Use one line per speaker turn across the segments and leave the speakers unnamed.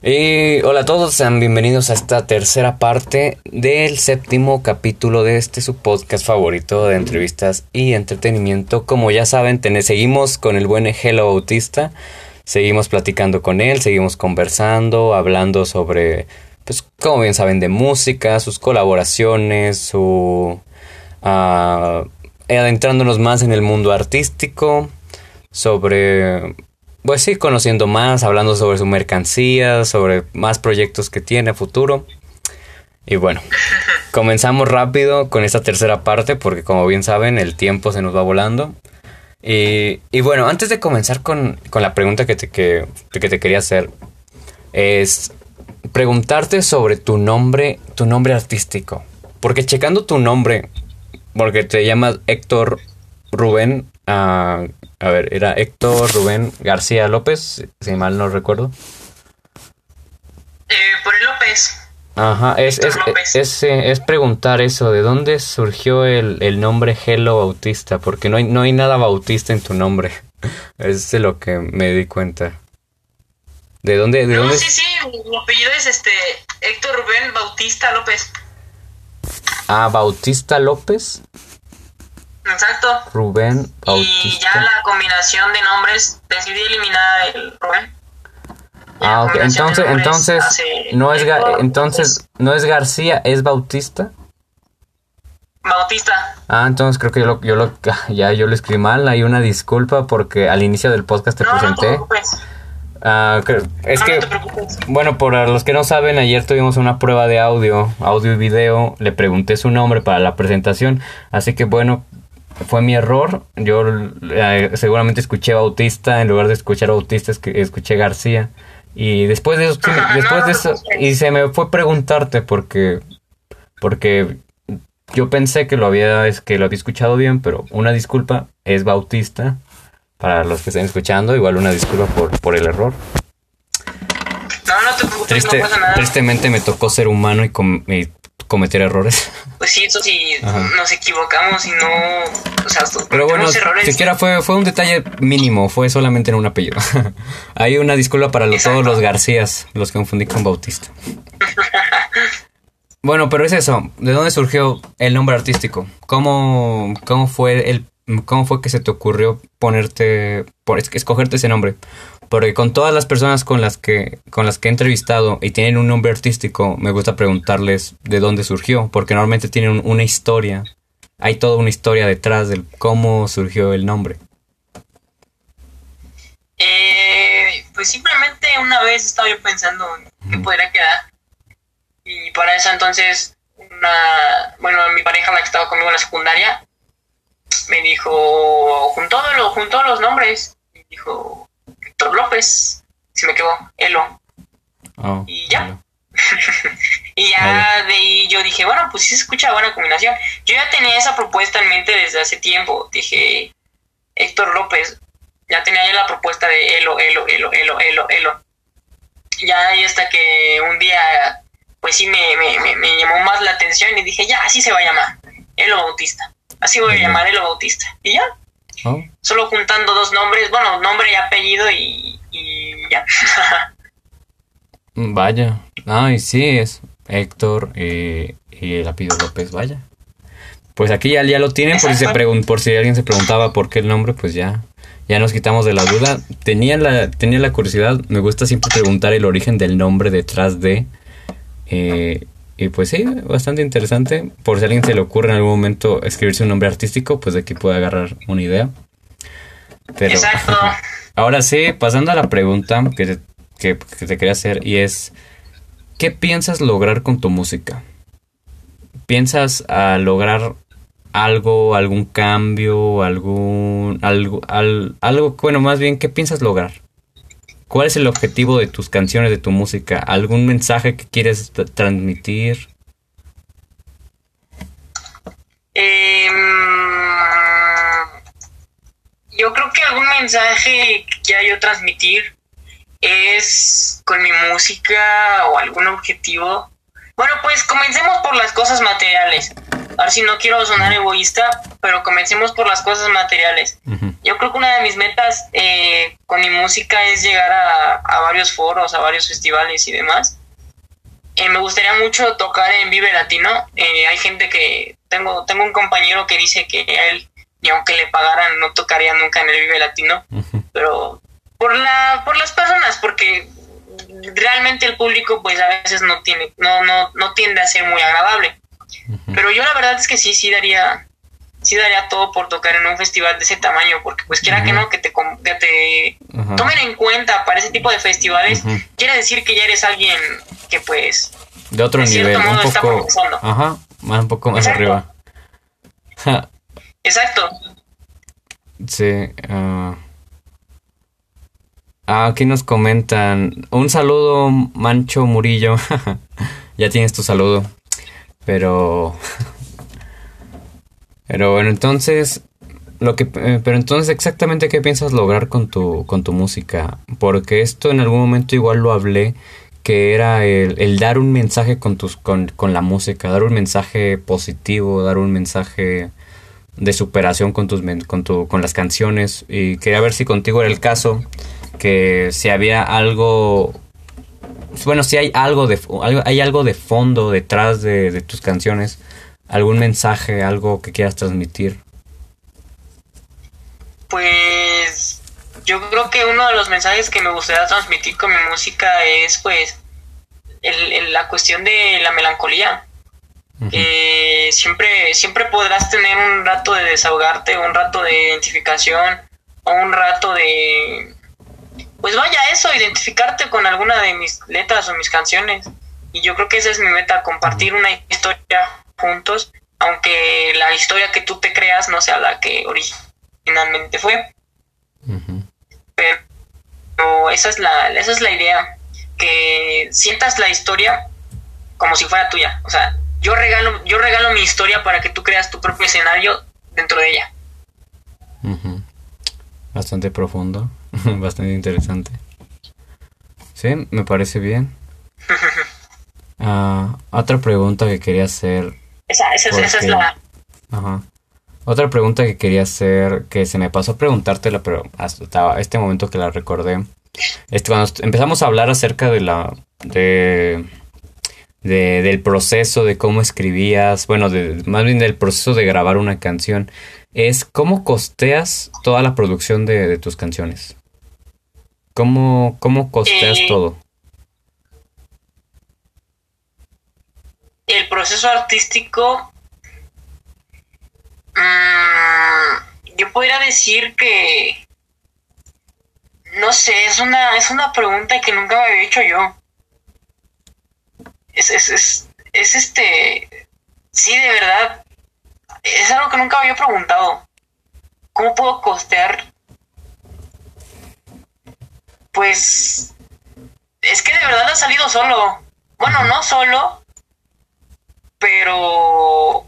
Y hola a todos, sean bienvenidos a esta tercera parte del séptimo capítulo de este su podcast favorito de entrevistas y entretenimiento. Como ya saben, seguimos con el buen Hello Bautista, seguimos platicando con él, seguimos conversando, hablando sobre, pues como bien saben, de música, sus colaboraciones, su... Uh, adentrándonos más en el mundo artístico, sobre pues sí, conociendo más, hablando sobre su mercancía, sobre más proyectos que tiene a futuro. Y bueno, comenzamos rápido con esta tercera parte porque como bien saben el tiempo se nos va volando. Y, y bueno, antes de comenzar con, con la pregunta que te, que, que te quería hacer, es preguntarte sobre tu nombre, tu nombre artístico. Porque checando tu nombre, porque te llamas Héctor Rubén a, a ver, era Héctor Rubén García López, si mal no recuerdo.
Eh, por el López.
Ajá, es, es, es, eh, es, preguntar eso, ¿de dónde surgió el, el, nombre Hello Bautista? Porque no hay, no hay nada bautista en tu nombre. Es de lo que me di cuenta. ¿De dónde? De
no,
dónde...
sí, sí, mi apellido es este Héctor Rubén Bautista López.
Ah, Bautista López.
Exacto.
Rubén
Bautista. Y ya la combinación de nombres decidí eliminar el Rubén.
Ah, ok. Entonces, entonces no es entonces no es García, es Bautista.
Bautista.
Ah, entonces creo que yo lo, yo lo ya yo lo escribí mal. Hay una disculpa porque al inicio del podcast te
no,
presenté.
No te
Ah, es
no,
que, bueno, por los que no saben, ayer tuvimos una prueba de audio, audio y video. Le pregunté su nombre para la presentación. Así que, bueno, fue mi error. Yo eh, seguramente escuché Bautista, en lugar de escuchar Bautista, escuché García. Y después de eso, después de eso, y se me fue preguntarte porque, porque yo pensé que lo había, es que lo había escuchado bien, pero una disculpa, es Bautista. Para los que estén escuchando, igual una disculpa por, por el error.
No, no te preocupes,
Triste,
no pasa nada.
Tristemente me tocó ser humano y, com y cometer errores.
Pues sí, eso sí,
Ajá.
nos equivocamos y no. O sea,
Pero bueno,
errores.
siquiera fue, fue un detalle mínimo, fue solamente en un apellido. Hay una disculpa para los- todos los Garcías, los que confundí con Bautista. Bueno, pero es eso, ¿de dónde surgió el nombre artístico? ¿Cómo, cómo fue el cómo fue que se te ocurrió ponerte por es- escogerte ese nombre? Porque con todas las personas con las que con las que he entrevistado y tienen un nombre artístico, me gusta preguntarles de dónde surgió, porque normalmente tienen un- una historia. Hay toda una historia detrás del cómo surgió el nombre.
Eh, pues simplemente una vez estaba yo pensando en qué podría quedar. Y para eso entonces, una, bueno, mi pareja, la que estaba conmigo en la secundaria, me dijo, juntó, lo, juntó los nombres. Y dijo, Héctor López. Se me quedó, Elo.
Oh,
Y ya.
vale.
Y ya
Vale.
de ahí yo dije, bueno, pues sí se escucha buena combinación. Yo ya tenía esa propuesta en mente desde hace tiempo. Dije, Héctor López, ya tenía yo la propuesta de Elo, Elo, Elo, Elo, Elo, Elo. Ya ahí hasta que un día, pues sí me, me, me, me llamó más la atención y dije, ya, así se va a llamar, Elo Bautista. Así voy a llamar Elo Bautista. Y ya, Solo juntando dos nombres, bueno, nombre y apellido y, y ya.
Vaya. Ay, sí, es Héctor eh, y el apellido López, vaya. Pues aquí ya, ya lo tienen, por si, se pregun- por si alguien se preguntaba por qué el nombre, pues ya, ya nos quitamos de la duda. Tenía la, tenía la curiosidad, me gusta siempre preguntar el origen del nombre detrás de. eh, y pues sí, bastante interesante. Por si a alguien se le ocurre en algún momento escribirse un nombre artístico, pues de aquí puede agarrar una idea. Pero,
Exacto.
Ahora sí, pasando a la pregunta que te, que, que te quería hacer y es, ¿qué piensas lograr con tu música? ¿Piensas a lograr algo, algún cambio, algún, algo, al- algo, bueno, más bien, ¿qué piensas lograr? ¿Cuál es el objetivo de tus canciones, de tu música? ¿Algún mensaje que quieres transmitir?
Em, yo creo que algún mensaje que quiera yo transmitir es con mi música o algún objetivo. Bueno, pues comencemos por las cosas materiales. ahora sí no quiero sonar egoísta, pero comencemos por las cosas materiales. Yo creo que una de mis metas eh, con mi música es llegar a, varios foros, a varios festivales y demás. Eh, me gustaría mucho tocar en Vive Latino. Eh, hay gente que tengo tengo un compañero que dice que él ni aunque le pagaran no tocaría nunca en el Vive Latino, pero por la por las personas porque realmente el público pues a veces no tiene no no no tiende a ser muy agradable. Pero yo la verdad es que sí sí daría sí daría todo por tocar en un festival de ese tamaño, porque pues quiera que no, que te, que te tomen en cuenta para ese tipo de festivales, quiere decir que ya eres alguien que pues...
De otro nivel, un poco... Ajá, más un poco más arriba.
Exacto.
Sí. Uh... Aquí nos comentan, un saludo Mancho Murillo, ya tienes tu saludo, pero pero bueno, entonces, lo que, eh, pero entonces exactamente qué piensas lograr con tu, con tu música, porque esto en algún momento igual lo hablé, que era el, dar un mensaje con, tus, con, con, la música, dar un mensaje positivo, dar un mensaje de superación con, tus, con, tu, con las canciones, y quería ver si contigo era el caso, que si había algo bueno, si hay algo de hay algo de fondo detrás de, de tus canciones algún mensaje, algo que quieras transmitir.
Pues yo creo que uno de los mensajes que me gustaría transmitir con mi música es pues la cuestión de la melancolía. siempre, siempre podrás tener un rato de desahogarte, un rato de identificación, o un rato de... Pues vaya eso, identificarte con alguna de mis letras o mis canciones. Y yo creo que esa es mi meta, compartir una historia juntos, aunque la historia que tú te creas no sea la que originalmente fue. Pero esa es, la, esa es la idea, que sientas la historia como si fuera tuya. O sea, yo regalo, yo regalo mi historia para que tú creas tu propio escenario dentro de ella.
Bastante profundo, bastante interesante. Sí, me parece bien. Ah, otra pregunta que quería hacer
esa, es la...
Ajá. Otra pregunta que quería hacer, que se me pasó a preguntártela, pero hasta este momento que la recordé, es cuando empezamos a hablar acerca de la... de... del proceso, de cómo escribías, bueno, de, más bien del proceso de grabar una canción, es cómo costeas toda la producción de, tus canciones. ¿Cómo, cómo costeas eh, todo?
el proceso artístico, mm, yo podría decir que, no sé, es una, es una pregunta que nunca me había hecho yo. Es, es, es, es este, sí, de verdad, es algo que nunca había preguntado. ¿Cómo puedo costear? Pues, es que de verdad ha salido solo. Bueno, no solo, pero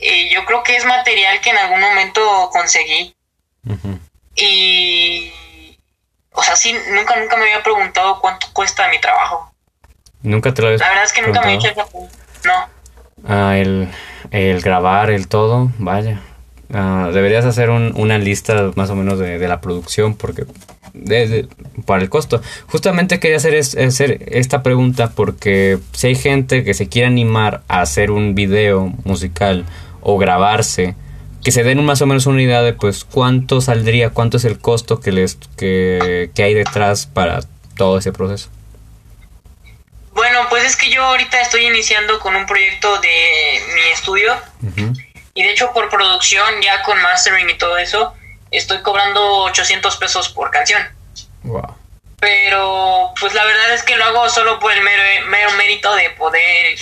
eh, yo creo que es material que en algún momento conseguí. Y, o sea, sí, nunca, nunca me había preguntado cuánto cuesta mi trabajo.
Nunca te lo habías
La verdad es que nunca me he hecho esa No.
Ah, el, el grabar, el todo, vaya. Ah, deberías hacer un, una lista más o menos de, de la producción porque de, para el costo. Justamente quería hacer, hacer esta pregunta porque si hay gente que se quiere animar a hacer un video musical o grabarse, que se den más o menos una idea de pues cuánto saldría, cuánto es el costo que les que, hay detrás para todo ese proceso.
Bueno, pues es que yo ahorita estoy iniciando con un proyecto de mi estudio y de hecho por producción ya con mastering y todo eso estoy cobrando 800 pesos por canción. Wow. Pero pues la verdad es que lo hago solo por el mero, mero mérito de poder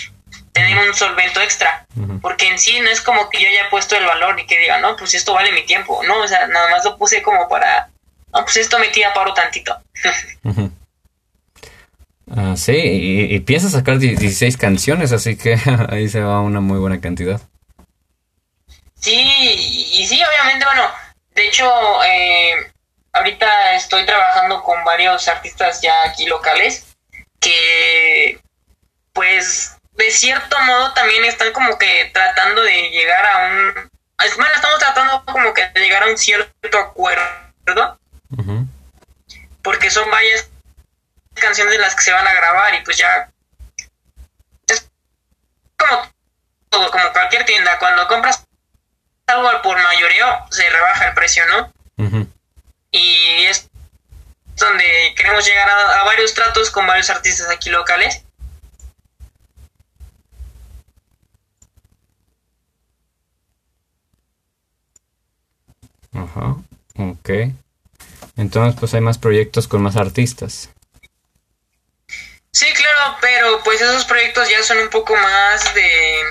tener un solvento extra. Porque en sí no es como que yo haya puesto el valor y que diga, no, pues esto vale mi tiempo. No, o sea, nada más lo puse como para, no, pues esto me tira paro tantito.
Ah, sí, y, y piensas sacar 16 canciones, así que ahí se va una muy buena cantidad.
Sí, y sí, obviamente, bueno, de hecho, eh, ahorita estoy trabajando con varios artistas ya aquí locales que, pues, de cierto modo también están como que tratando de llegar a un... Bueno, estamos tratando como que de llegar a un cierto acuerdo. Porque son varias canciones de las que se van a grabar y pues ya... Es como todo, como cualquier tienda. Cuando compras algo por mayoreo, se rebaja el precio, ¿no? Y es donde queremos llegar a varios tratos con varios artistas aquí locales
Ajá, ok. Entonces, pues hay más proyectos con más artistas.
Sí, claro, pero pues esos proyectos ya son un poco más de,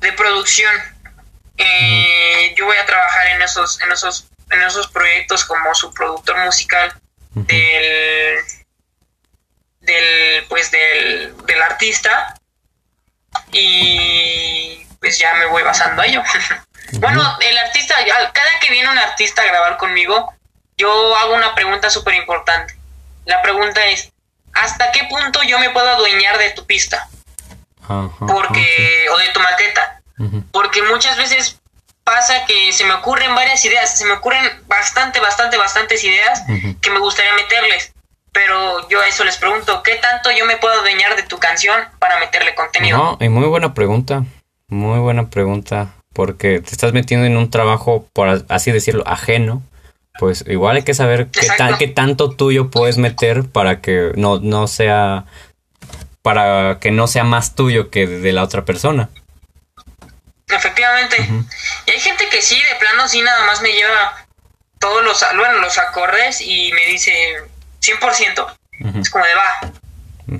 de producción. Eh, yo voy a trabajar en esos, en esos, en esos proyectos como su productor musical del, del, pues del, del artista y pues ya me voy basando a ello. Bueno, el artista, cada que viene un artista a grabar conmigo, yo hago una pregunta súper importante. La pregunta es, ¿hasta qué punto yo me puedo adueñar de tu pista? Porque, o de tu maqueta. Porque muchas veces pasa que se me ocurren varias ideas, se me ocurren bastante, bastante, bastantes ideas que me gustaría meterles. Pero yo a eso les pregunto, ¿qué tanto yo me puedo adueñar de tu canción para meterle contenido?
No, y muy buena pregunta, muy buena pregunta porque te estás metiendo en un trabajo, por así decirlo, ajeno, pues igual hay que saber qué, tal, qué tanto tuyo puedes meter para que no, no sea, para que no sea más tuyo que de la otra persona.
Efectivamente. Y hay gente que sí, de plano sí nada más me lleva todos los, bueno, los acordes y me dice 100%. Es como de va.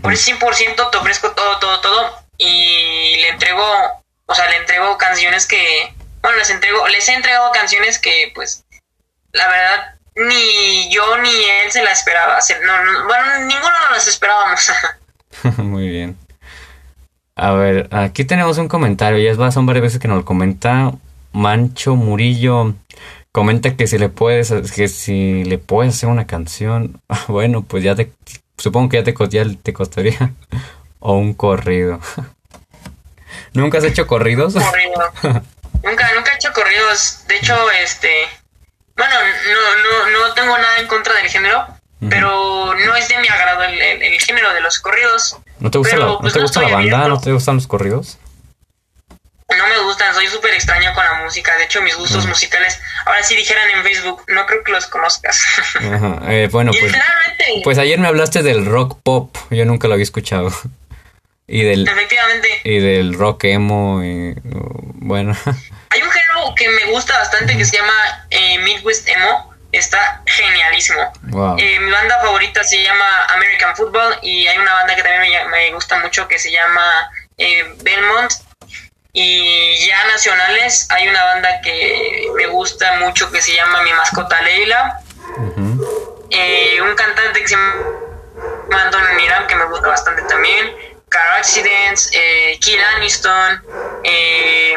Por ese 100% te ofrezco todo, todo, todo y le entrego o sea, le entrego canciones que, bueno, les entrego, les he entregado canciones que, pues, la verdad, ni yo ni él se la esperaba. No, bueno, ninguno nos las esperábamos.
Muy bien. A ver, aquí tenemos un comentario, ya es son varias veces que nos lo comenta Mancho Murillo. Comenta que si le puedes, que si le puedes hacer una canción, bueno, pues ya te, supongo que ya te, ya te costaría, o un corrido. ¿Nunca has hecho corridos?
nunca, nunca he hecho corridos. De hecho, este, bueno, no, no, no tengo nada en contra del género, pero no es de mi agrado el, género de los corridos.
¿No te gusta, la, ¿no pues, te gusta la banda? ¿No te gustan los corridos?
No me gustan, soy súper extraño con la música. De hecho, mis gustos musicales, ahora sí dijeran en Facebook, no creo que los conozcas.
Eh, bueno, pues, pues ayer me hablaste del rock pop, yo nunca lo había escuchado. Y del,
Efectivamente.
Y del rock emo, y, bueno.
Hay un género que me gusta bastante que se llama eh, Midwest Emo. Está genialísimo. Eh, mi banda favorita se llama American Football y hay una banda que también me, gusta mucho que se llama eh, Belmont. Y ya nacionales hay una banda que me gusta mucho que se llama Mi Mascota Leila. un cantante que se llama Antonio Miram que me gusta bastante también Car Accidents, eh, Kill Aniston, eh,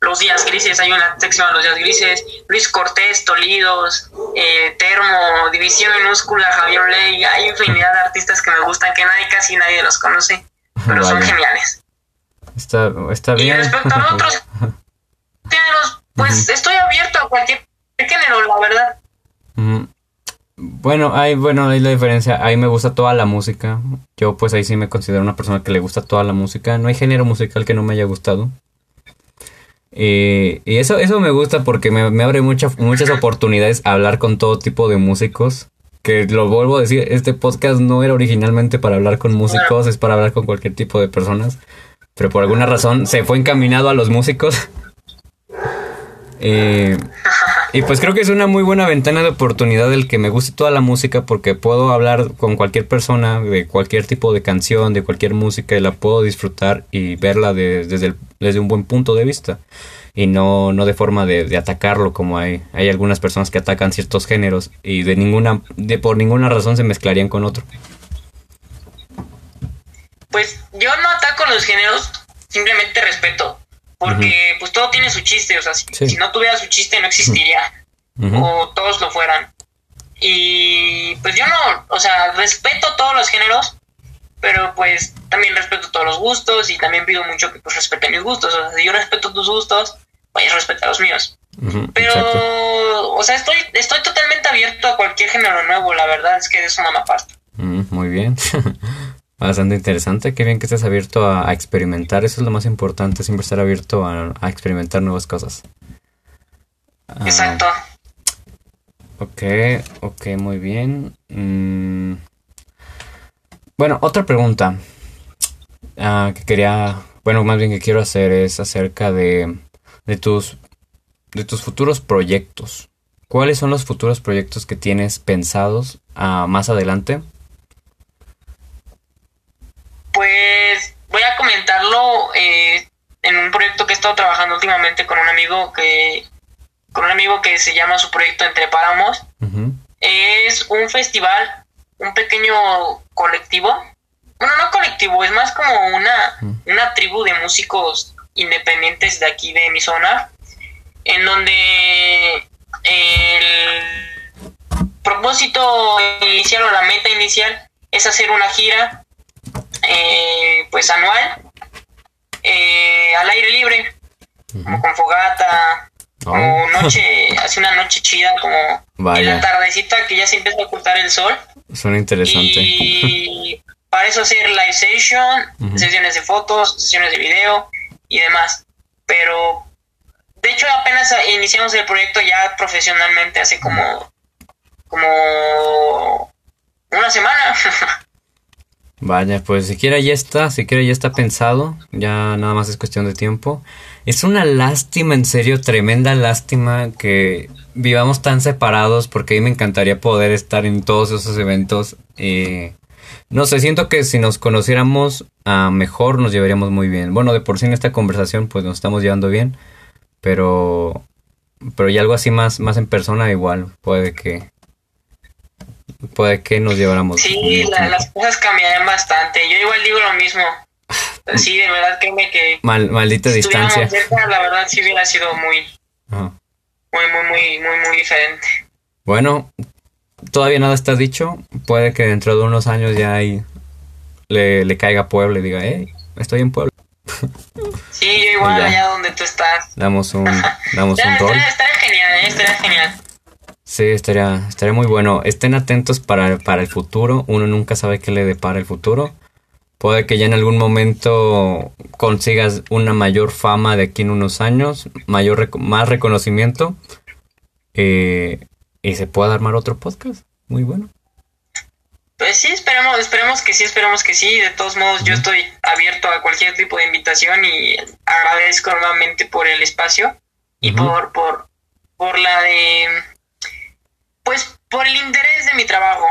Los Días Grises, hay una sección de Los Días Grises, Luis Cortés, Tolidos, eh, Termo, División Minúscula, Javier Ley, hay infinidad de artistas que me gustan, que nadie, casi nadie los conoce, pero son geniales.
Está, está bien.
Y respecto a otros géneros, pues estoy abierto a cualquier género, la verdad.
Bueno, hay, bueno, hay la diferencia. A mí me gusta toda la música. Yo pues ahí sí me considero una persona que le gusta toda la música. No hay género musical que no me haya gustado. y eso, eso me gusta porque me, abre muchas muchas oportunidades a hablar con todo tipo de músicos. Que lo vuelvo a decir, este podcast no era originalmente para hablar con músicos, es para hablar con cualquier tipo de personas. Pero por alguna razón se fue encaminado a los músicos. Eh, y pues creo que es una muy buena ventana de oportunidad el que me guste toda la música porque puedo hablar con cualquier persona de cualquier tipo de canción, de cualquier música y la puedo disfrutar y verla desde, desde un buen punto de vista y no, no de forma de, atacarlo como hay, hay algunas personas que atacan ciertos géneros y de ninguna, de por ninguna razón se mezclarían con otro.
Pues yo no ataco los géneros, simplemente respeto porque pues todo tiene su chiste, o sea, si, no tuviera su chiste no existiría, o todos lo fueran. Y pues yo no, o sea, respeto todos los géneros, pero pues también respeto todos los gustos y también pido mucho que pues respeten mis gustos. O sea, si yo respeto tus gustos, vayas a respetar los míos. Pero, o sea, estoy, estoy totalmente abierto a cualquier género nuevo, la verdad es que es una aparte.
muy bien. Bastante interesante, qué bien que estés abierto a, experimentar, eso es lo más importante, siempre estar abierto a, experimentar nuevas cosas.
Ah, Exacto.
Ok, ok, muy bien. Mm, bueno, otra pregunta ah, que quería, bueno, más bien que quiero hacer es acerca de, de tus de tus futuros proyectos. ¿Cuáles son los futuros proyectos que tienes pensados uh, más adelante?
Pues voy a comentarlo eh, en un proyecto que he estado trabajando últimamente con un amigo que con un amigo que se llama su proyecto Entre Páramos. Es un festival, un pequeño colectivo. Bueno, no colectivo, es más como una, una tribu de músicos independientes de aquí de mi zona en donde el propósito inicial o la meta inicial es hacer una gira eh, pues anual eh, al aire libre como con fogata como oh. noche hace una noche chida como en la tardecita que ya se empieza a ocultar el sol.
Suena interesante.
Y para eso hacer live session sesiones de fotos sesiones de video y demás. Pero de hecho, apenas iniciamos el proyecto ya profesionalmente hace como, como una semana.
Vaya, pues siquiera ya está, siquiera ya está pensado, ya nada más es cuestión de tiempo. Es una lástima, en serio, tremenda lástima que vivamos tan separados porque a mí me encantaría poder estar en todos esos eventos. Eh, no sé, siento que si nos conociéramos a mejor nos llevaríamos muy bien. Bueno, de por sí en esta conversación pues nos estamos llevando bien pero pero ya algo así más más en persona igual puede que puede que nos lleváramos
sí las cosas cambiarían bastante. Yo igual digo lo mismo. Sí de verdad créeme que
Mal, maldita distancia.
la verdad sí hubiera sido muy muy muy muy muy muy diferente.
Bueno todavía nada está dicho. Puede que dentro de unos años ya ahí le, le caiga a Puebla y diga hey estoy en Puebla
Sí, yo igual allá donde tú estás.
Damos un, damos un
rol. Estaría, genial, ¿eh? estaría genial.
Sí, estaría, estaría muy bueno. Estén atentos para, para el futuro. Uno nunca sabe qué le depara el futuro. Puede que ya en algún momento consigas una mayor fama de aquí en unos años, mayor más reconocimiento eh, y se pueda armar otro podcast. Muy bueno.
Pues sí, esperemos, esperemos que sí, esperemos que sí. De todos modos, yo estoy abierto a cualquier tipo de invitación y agradezco nuevamente por el espacio y por, por, por la de, pues, por el interés de mi trabajo.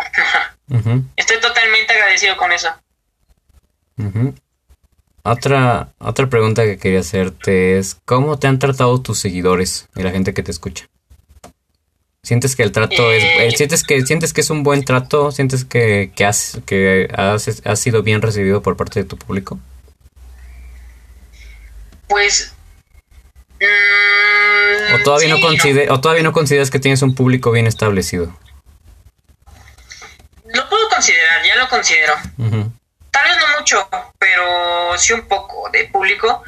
Estoy totalmente agradecido con eso.
Otra, otra pregunta que quería hacerte es, ¿cómo te han tratado tus seguidores y la gente que te escucha? ¿Sientes que el trato es... Eh, ¿sientes, que, ¿Sientes que es un buen trato? ¿Sientes que, que, has, que has, sido bien recibido por parte de tu público?
Pues...
¿O, todavía no ¿O todavía no consideras que tienes un público bien establecido?
Lo puedo considerar, ya lo considero. Tal vez no mucho, pero sí un poco de público.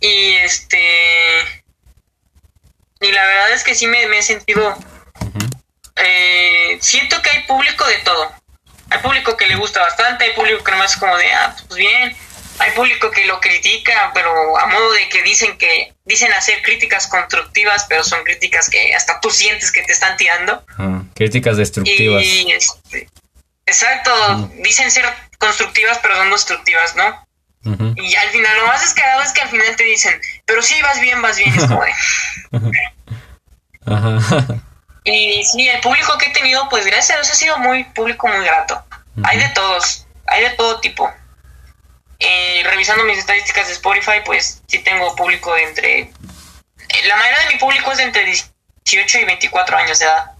Y este y la verdad es que sí me, he sentido... Eh, siento que hay público de todo. Hay público que le gusta bastante, hay público que nomás es como de, ah, pues bien. Hay público que lo critica, pero a modo de que dicen que dicen hacer críticas constructivas, pero son críticas que hasta tú sientes que te están tirando.
Ah, críticas destructivas.
Y, este, exacto, dicen ser constructivas, pero son destructivas, ¿no? Y al final, lo más descarado es que al final te dicen, pero sí, vas bien, vas bien, es como de... Y sí, el público que he tenido, pues gracias a Dios ha sido muy público, muy grato. Hay de todos, hay de todo tipo. Eh, revisando mis estadísticas de Spotify, pues sí tengo público de entre... Eh, la mayoría de mi público es de entre 18 y 24 años de edad.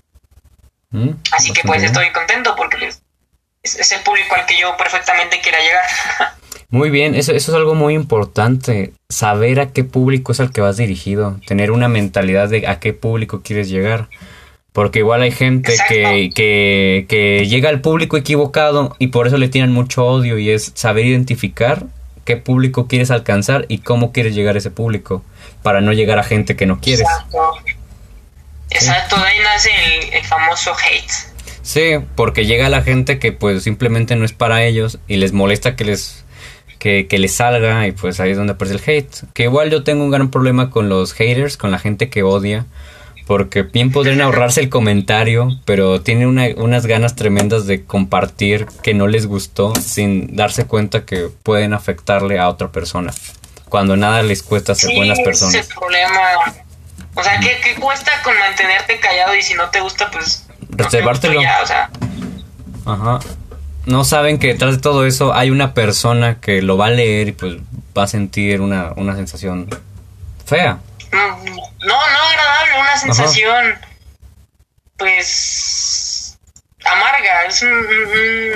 Mm, Así que pues estoy contento porque pues, es el público al que yo perfectamente quiera llegar.
Muy bien, eso, eso es algo muy importante, saber a qué público es al que vas dirigido, tener una mentalidad de a qué público quieres llegar. Porque igual hay gente que, que, que llega al público equivocado y por eso le tienen mucho odio y es saber identificar qué público quieres alcanzar y cómo quieres llegar a ese público para no llegar a gente que no quieres.
Exacto. Exacto, de ahí nace el, el famoso hate.
Sí, porque llega la gente que pues simplemente no es para ellos y les molesta que les que, que les salga y pues ahí es donde aparece el hate. Que igual yo tengo un gran problema con los haters, con la gente que odia, porque bien podrían ahorrarse el comentario, pero tienen una- unas ganas tremendas de compartir que no les gustó sin darse cuenta que pueden afectarle a otra persona. Cuando nada les cuesta ser
Sí,
buenas
ese
personas.
es el problema. O sea, ¿qué, qué cuesta con mantenerte callado y si no te gusta, pues... no te
Reservártelo.
ya, o sea,
Ajá. No saben que detrás de todo eso hay una persona que lo va a leer y pues va a sentir una, una sensación fea.
mm, no, no una sensación, pues, amarga, es un,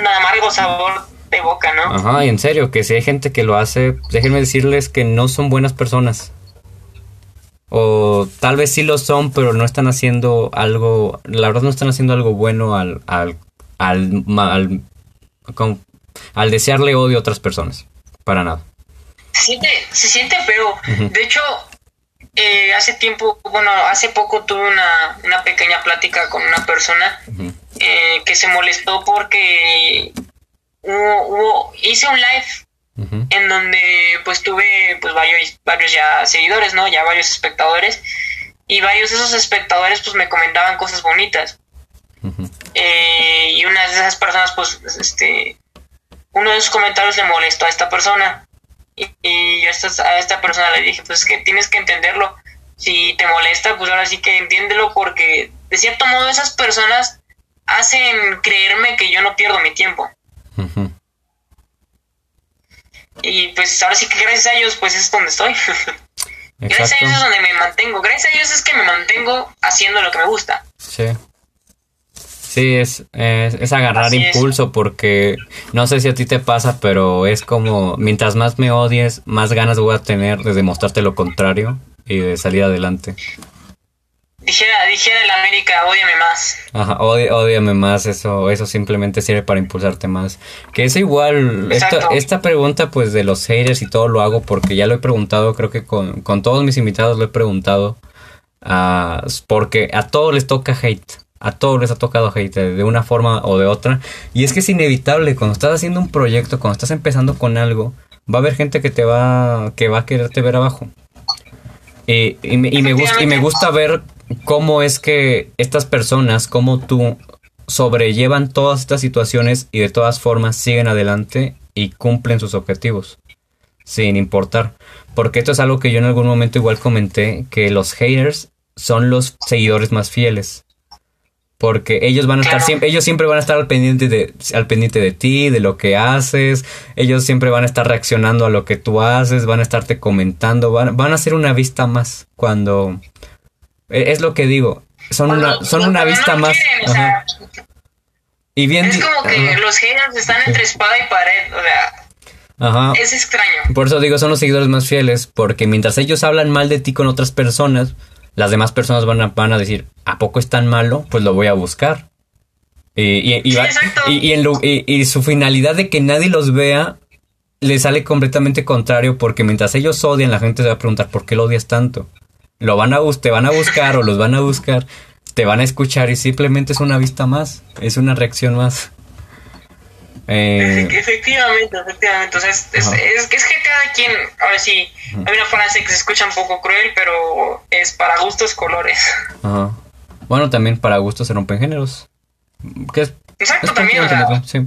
un amargo sabor de boca, ¿no?
Ajá, y en serio, que si hay gente que lo hace, déjenme decirles que no son buenas personas. O tal vez sí lo son, pero no están haciendo algo, la verdad no están haciendo algo bueno al, al, al, al, con- al desearle odio a otras personas. Para nada.
Se siente, se siente feo. De hecho, eh, hace tiempo, bueno, hace poco tuve una, una pequeña plática con una persona eh, que se molestó porque hubo, hubo- hice un live en donde pues tuve pues varios, varios ya seguidores, ¿no? Ya varios espectadores. Y varios de esos espectadores pues me comentaban cosas bonitas. Eh, y una de esas personas pues este uno de esos comentarios le molestó a esta persona. Y, y yo a esta, a esta persona le dije, pues es que tienes que entenderlo. Si te molesta, pues ahora sí que entiéndelo porque de cierto modo esas personas hacen creerme que yo no pierdo mi tiempo. Y pues ahora sí que gracias a ellos pues es donde estoy. gracias a ellos es donde me mantengo. Gracias a ellos es que me mantengo haciendo lo que me gusta.
Sí. Sí, es, es, es agarrar
Así es.
impulso porque no sé si a ti te pasa, pero es como mientras más me odies, más ganas voy a tener de demostrarte lo contrario y de salir adelante.
Dijera, dijera el América, ódiame más.
Ajá, ódiame más, eso, eso simplemente sirve para impulsarte más. Que es igual, esta, esta pregunta pues de los haters y todo lo hago porque ya lo he preguntado, creo que con, con todos mis invitados lo he preguntado, ah, porque a todos les toca hate, a todos les ha tocado hate de una forma o de otra, y es que es inevitable, cuando estás haciendo un proyecto, cuando estás empezando con algo, va a haber gente que te va, que va a quererte ver abajo. Y, y me, y me gusta, y me gusta ver cómo es que estas personas, como tú, sobrellevan todas estas situaciones y de todas formas siguen adelante y cumplen sus objetivos, sin importar. Porque esto es algo que yo en algún momento igual comenté, que los haters son los seguidores más fieles. Porque ellos van a estar siempre, ellos siempre van a estar al pendiente de, al pendiente de ti, de lo que haces, ellos siempre van a estar reaccionando a lo que tú haces, van a estarte comentando, van, van a hacer una vista más cuando eh, es lo que digo, son una, son una
no
vista más.
o sea,
Y bien
es como que
ajá,
los haters están entre espada y pared, o sea,
ajá.
es extraño.
Por eso digo, son los seguidores más fieles, porque mientras ellos hablan mal de ti con otras personas, las demás personas van a, van a decir, ¿a poco es tan malo? Pues lo voy a buscar. Y, y, y va- en su finalidad de que nadie los vea le sale completamente contrario, porque mientras ellos odian, la gente se va a preguntar, ¿por qué lo odias tanto? Lo van a te van a buscar o los van a buscar, te van a escuchar y simplemente es una vista más, es una reacción más. Eh,
Efe- Efectivamente, efectivamente. O sea, es, es, es que es que cada quien, ahora sí, hay una frase que se escucha un poco cruel, pero es para gustos colores.
Ajá. Bueno, también para gusto se rompen géneros. ¿Qué es?
Exacto, también, o sea,
Sí.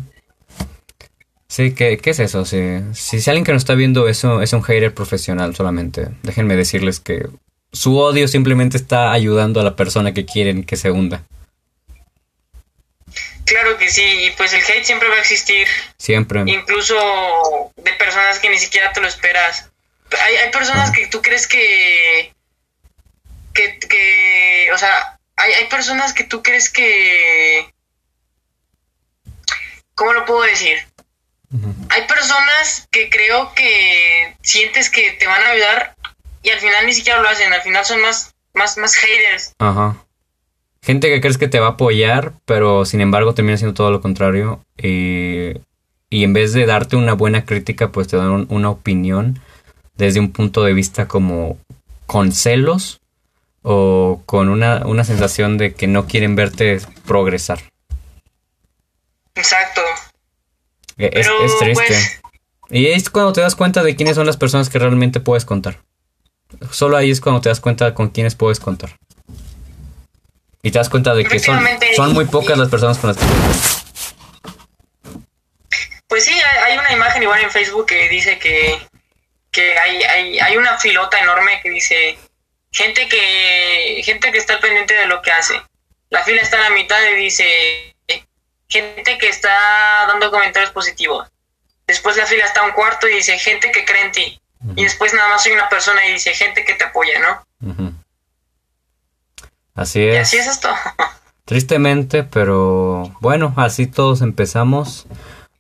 Sí, ¿qué, qué es eso? Sí. Si, si alguien que nos está viendo eso es un hater profesional solamente, déjenme decirles que su odio simplemente está ayudando a la persona que quieren que se hunda.
Claro que sí, y pues el hate siempre va a existir,
Siempre.
incluso de personas que ni siquiera te lo esperas. Hay, hay personas que tú crees que, que, que, o sea, hay, hay personas que tú crees que, ¿cómo lo puedo decir? Hay personas que creo que sientes que te van a ayudar y al final ni siquiera lo hacen, al final son más, más, más haters.
Ajá. Gente que crees que te va a apoyar, pero sin embargo termina siendo todo lo contrario. y en vez de darte una buena crítica, pues te dan una opinión desde un punto de vista como con celos o con una, una sensación de que no quieren verte progresar.
Exacto.
E, es, triste. Pues, y es cuando te das cuenta de quiénes son las personas que realmente puedes contar. Solo ahí es cuando te das cuenta con quiénes puedes contar. Y te das cuenta de que son, son muy pocas las personas con las que
Pues sí, hay una imagen igual en Facebook que dice que, que hay, hay, hay una filota enorme que dice gente que gente que está pendiente de lo que hace. La fila está a la mitad y dice gente que está dando comentarios positivos. Después la fila está a un cuarto y dice gente que cree en ti. Y después nada más hay una persona y dice gente que te apoya, ¿no?
Así es.
Y así es esto.
Tristemente, pero bueno, así todos empezamos.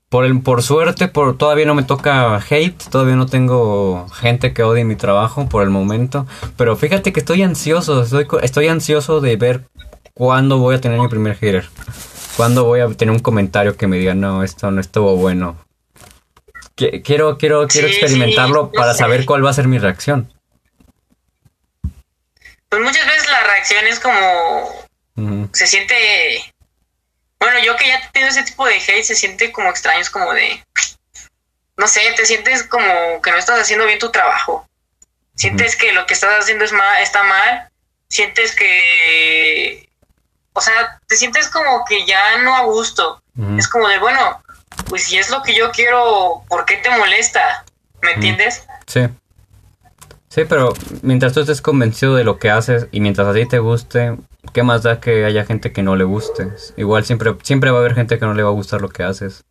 Por, el, por suerte, por todavía no me toca hate, todavía no tengo gente que odie mi trabajo por el momento. Pero fíjate que estoy ansioso, estoy, estoy ansioso de ver cuándo voy a tener mi primer hater. Cuándo voy a tener un comentario que me diga, no, esto no estuvo bueno. Quiero, quiero, quiero experimentarlo para saber cuál va a ser mi reacción.
Pues muchas reacción es como... Se siente bueno, yo que ya he tenido ese tipo de hate, se siente como extraño, es como de. No sé, te sientes como que no estás haciendo bien tu trabajo. Sientes que lo que estás haciendo es mal, está mal. Sientes que. O sea, te sientes como que ya no a gusto. Es como de, bueno, pues si es lo que yo quiero, ¿por qué te molesta? ¿Me entiendes?
Sí. Sí, pero mientras tú estés convencido de lo que haces y mientras a ti te guste, ¿qué más da que haya gente que no le guste? Igual siempre, siempre va a haber gente que no le va a gustar lo que haces.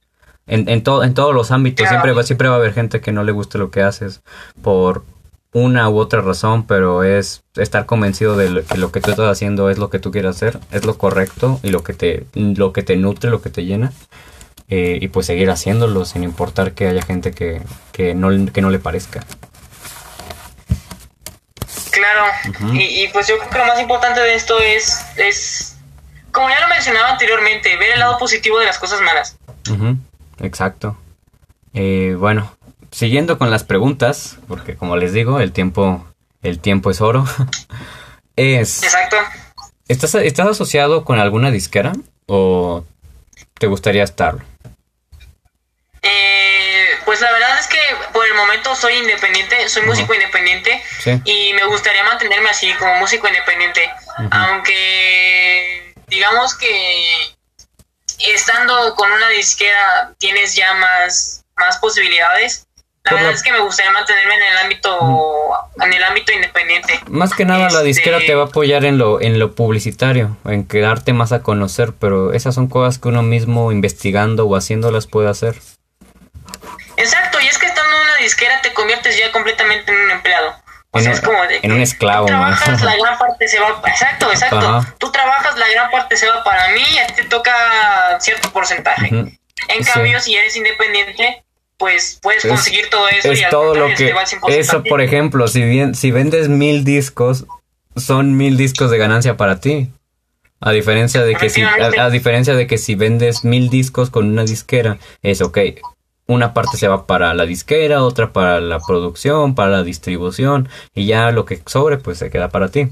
En, en, en todos los ámbitos siempre, va, siempre va a haber gente que no le guste lo que haces por una u otra razón, pero es estar convencido de que lo que tú estás haciendo es lo que tú quieres hacer, es lo correcto y lo que te, lo que te nutre, lo que te llena. Eh, y pues seguir haciéndolo sin importar que haya gente que, que, no, que no le parezca.
Claro, y, pues yo creo que lo más importante de esto es, es, como ya lo mencionaba anteriormente, ver el lado positivo de las cosas malas.
Exacto. Eh, bueno, siguiendo con las preguntas, porque como les digo, el tiempo, el tiempo es oro. es.
Exacto.
¿estás, ¿Estás asociado con alguna disquera o te gustaría estarlo?
Eh, pues la verdad es que por el momento soy independiente, soy músico independiente y me gustaría mantenerme así como músico independiente, aunque digamos que estando con una disquera tienes ya más, más posibilidades. La verdad es que me gustaría mantenerme en el ámbito en el ámbito independiente.
Más que nada la disquera te va a apoyar en lo en lo publicitario, en quedarte más a conocer, pero esas son cosas que uno mismo investigando o haciéndolas puede hacer.
Exacto, y es que estando en una disquera te conviertes ya completamente en un empleado. O sea, es como de
en un esclavo.
Tú trabajas, la gran parte se va. Exacto, exacto. Tú trabajas, la gran parte se va para mí y a ti te toca cierto porcentaje. En cambio, si eres independiente, pues puedes conseguir todo eso
y todo lo que eso por ejemplo si bien si vendes mil discos son mil discos de ganancia para ti a diferencia de que si a, diferencia de que si vendes mil discos con una disquera es ok una parte se va para la disquera, otra para la producción, para la distribución y ya lo que sobre pues se queda para ti.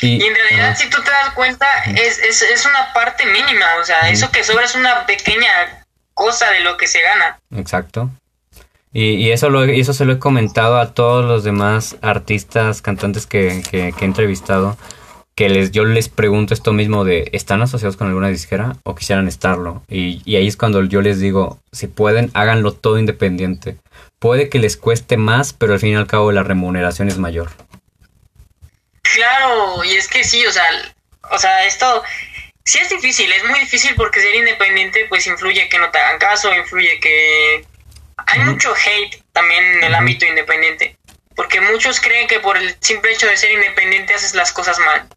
Y, en realidad si tú te das cuenta es, es, es una parte mínima, o sea, eso que sobra es una pequeña cosa de lo que se gana.
Exacto. Y, y eso, lo, eso se lo he comentado a todos los demás artistas, cantantes que, que, que he entrevistado que les, yo les pregunto esto mismo de, ¿están asociados con alguna disquera o quisieran estarlo? Y, y, ahí es cuando yo les digo, si pueden, háganlo todo independiente. Puede que les cueste más, pero al fin y al cabo la remuneración es mayor.
Claro, y es que sí, o sea, o sea, esto sí es difícil, es muy difícil porque ser independiente pues influye que no te hagan caso, influye que hay mucho hate también en el ámbito independiente, porque muchos creen que por el simple hecho de ser independiente haces las cosas mal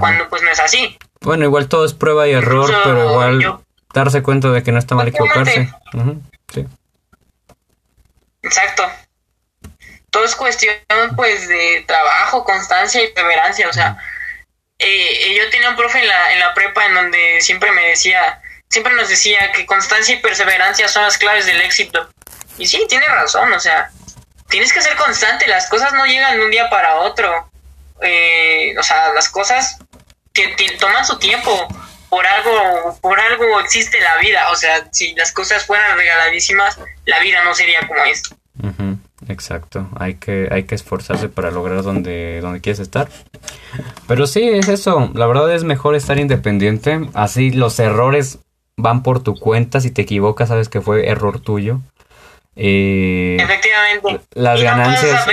cuando pues no es así.
Bueno, igual todo es prueba y error, pero igual darse cuenta de que no está mal equivocarse. sí.
Exacto. Todo es cuestión pues de trabajo, constancia y perseverancia, o sea, eh, yo tenía un profe en la, en la prepa en donde siempre me decía, siempre nos decía que constancia y perseverancia son las claves del éxito. Y sí, tiene razón, o sea, tienes que ser constante, las cosas no llegan de un día para otro. Eh, o sea, las cosas que toman su tiempo, por algo, por algo existe la vida, o sea, si las cosas fueran regaladísimas, la vida no sería como es.
Exacto, hay que, hay que esforzarse para lograr donde, donde quieres estar. Pero sí, es eso, la verdad es mejor estar independiente, así los errores van por tu cuenta, si te equivocas sabes que fue error tuyo.
Eh, Efectivamente.
Las ganancias.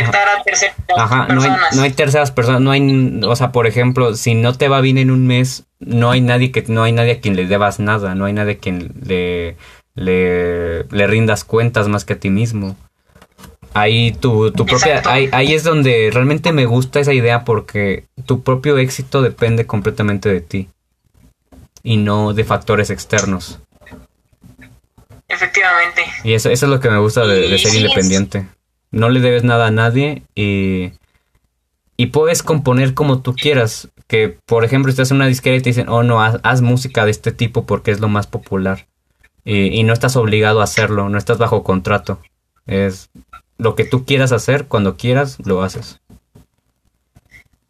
ajá, no hay, no hay terceras personas, no hay, o sea, por ejemplo, si no te va bien en un mes, no hay nadie que, no hay nadie a quien le debas nada, no hay nadie a quien le, le, le rindas cuentas más que a ti mismo. Ahí tu, tu propia, ahí, ahí es donde realmente me gusta esa idea porque tu propio éxito depende completamente de ti y no de factores externos.
Efectivamente.
Y eso, eso es lo que me gusta de, ser independiente. No le debes nada a nadie y, y puedes componer como tú quieras. Que, por ejemplo, estás en una disquera y te dicen, oh no, haz, música de este tipo porque es lo más popular. Y, y, no estás obligado a hacerlo, no estás bajo contrato. Es lo que tú quieras hacer, cuando quieras, lo haces.